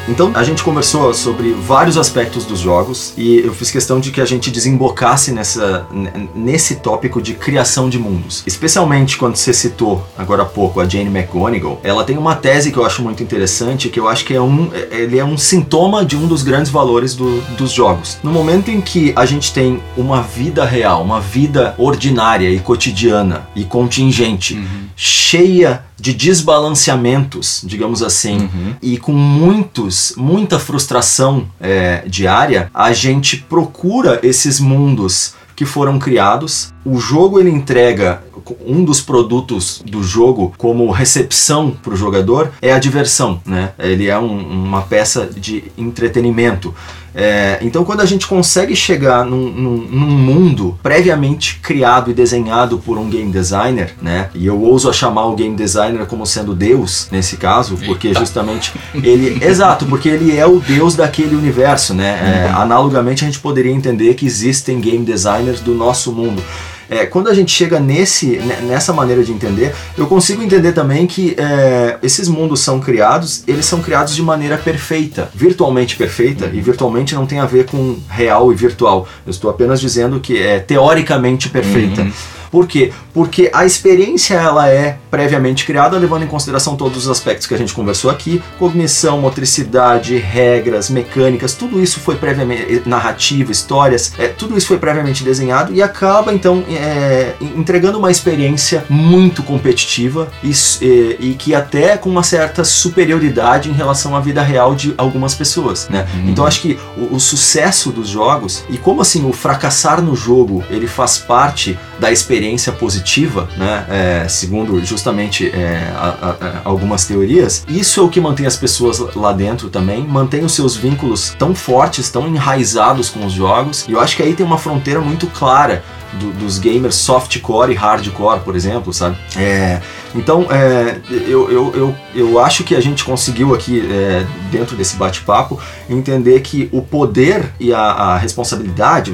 Speaker 2: Então a gente conversou sobre vários aspectos dos jogos e eu fiz questão de que a gente desembocasse nessa, nesse tópico de criação de mundos. Especialmente quando você citou agora há pouco a Jane McGonigal, ela tem uma tese que eu acho muito interessante, que eu acho que é um, ele é um sintoma de um dos grandes valores do, dos jogos. No momento em que a gente tem uma vida real, uma vida ordinária e cotidiana e contingente, uhum. cheia de desbalanceamentos, digamos assim, uhum. e com muitos, muita frustração é, diária, a gente procura esses mundos que foram criados. O jogo ele entrega um dos produtos do jogo como recepção para o jogador é a diversão, né? Ele é um, uma peça de entretenimento. É, então, quando a gente consegue chegar num, num, num, mundo previamente criado e desenhado por um game designer, né? E eu ouso a chamar o game designer como sendo Deus nesse caso, porque justamente ele, exato, porque ele é o Deus daquele universo, né? É, uhum. analogamente, a gente poderia entender que existem game designers do nosso mundo. É, quando a gente chega nesse, nessa maneira de entender, eu consigo entender também que é, esses mundos são criados, eles são criados de maneira perfeita, virtualmente perfeita, e virtualmente não tem a ver com real e virtual. Eu estou apenas dizendo que é teoricamente perfeita. Uhum. Por quê? Porque a experiência ela é previamente criada levando em consideração todos os aspectos que a gente conversou aqui, cognição, motricidade, regras, mecânicas, tudo isso foi previamente narrativa, histórias, é, tudo isso foi previamente desenhado e acaba então é, entregando uma experiência muito competitiva e, e, e, que até com uma certa superioridade em relação à vida real de algumas pessoas, né? Uhum. Então acho que o, o sucesso dos jogos e como assim o fracassar no jogo ele faz parte da experiência positiva, né? É, segundo justamente é, a, a, algumas teorias, isso é o que mantém as pessoas lá dentro também, mantém os seus vínculos tão fortes, tão enraizados com os jogos. E eu acho que aí tem uma fronteira muito clara do, dos gamers softcore e hardcore, por exemplo, sabe? É, então, é, eu, eu, eu, eu acho que a gente conseguiu aqui, é, dentro desse bate-papo, entender que o poder e a, a, responsabilidade,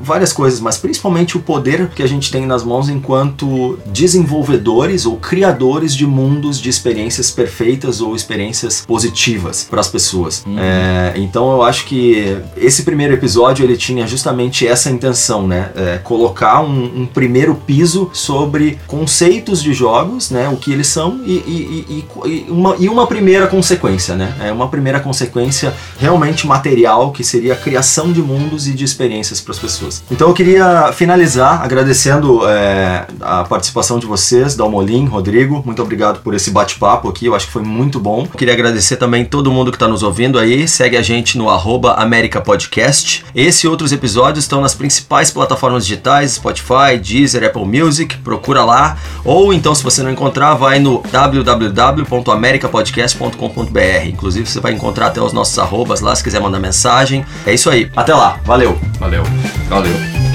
Speaker 2: várias coisas, mas principalmente o poder que a gente tem nas mãos enquanto desenvolvedores ou criadores de mundos de experiências perfeitas ou experiências positivas para as pessoas. Uhum. É, então, eu acho que esse primeiro episódio ele tinha justamente essa intenção, né? É, colocar um, um primeiro piso sobre conceitos de jogos, né? o que eles são e, e, e, e, uma, e uma primeira consequência, né? É uma primeira consequência realmente material que seria a criação de mundos e de experiências para as pessoas. Então eu queria finalizar agradecendo é, a participação de vocês, Dalmolin, Rodrigo, muito obrigado por esse bate-papo aqui, eu acho que foi muito bom. Queria agradecer também todo mundo que está nos ouvindo aí, segue a gente no arroba América Podcast. Esse e outros episódios estão nas principais plataformas digitais, Spotify, Deezer, Apple Music, procura lá, ou então se você não encontrar encontrar, vai no www.americapodcast.com.br. Inclusive você vai encontrar até os nossos arrobas lá se quiser mandar mensagem. É isso aí. Até lá. Valeu.
Speaker 4: Valeu. Valeu.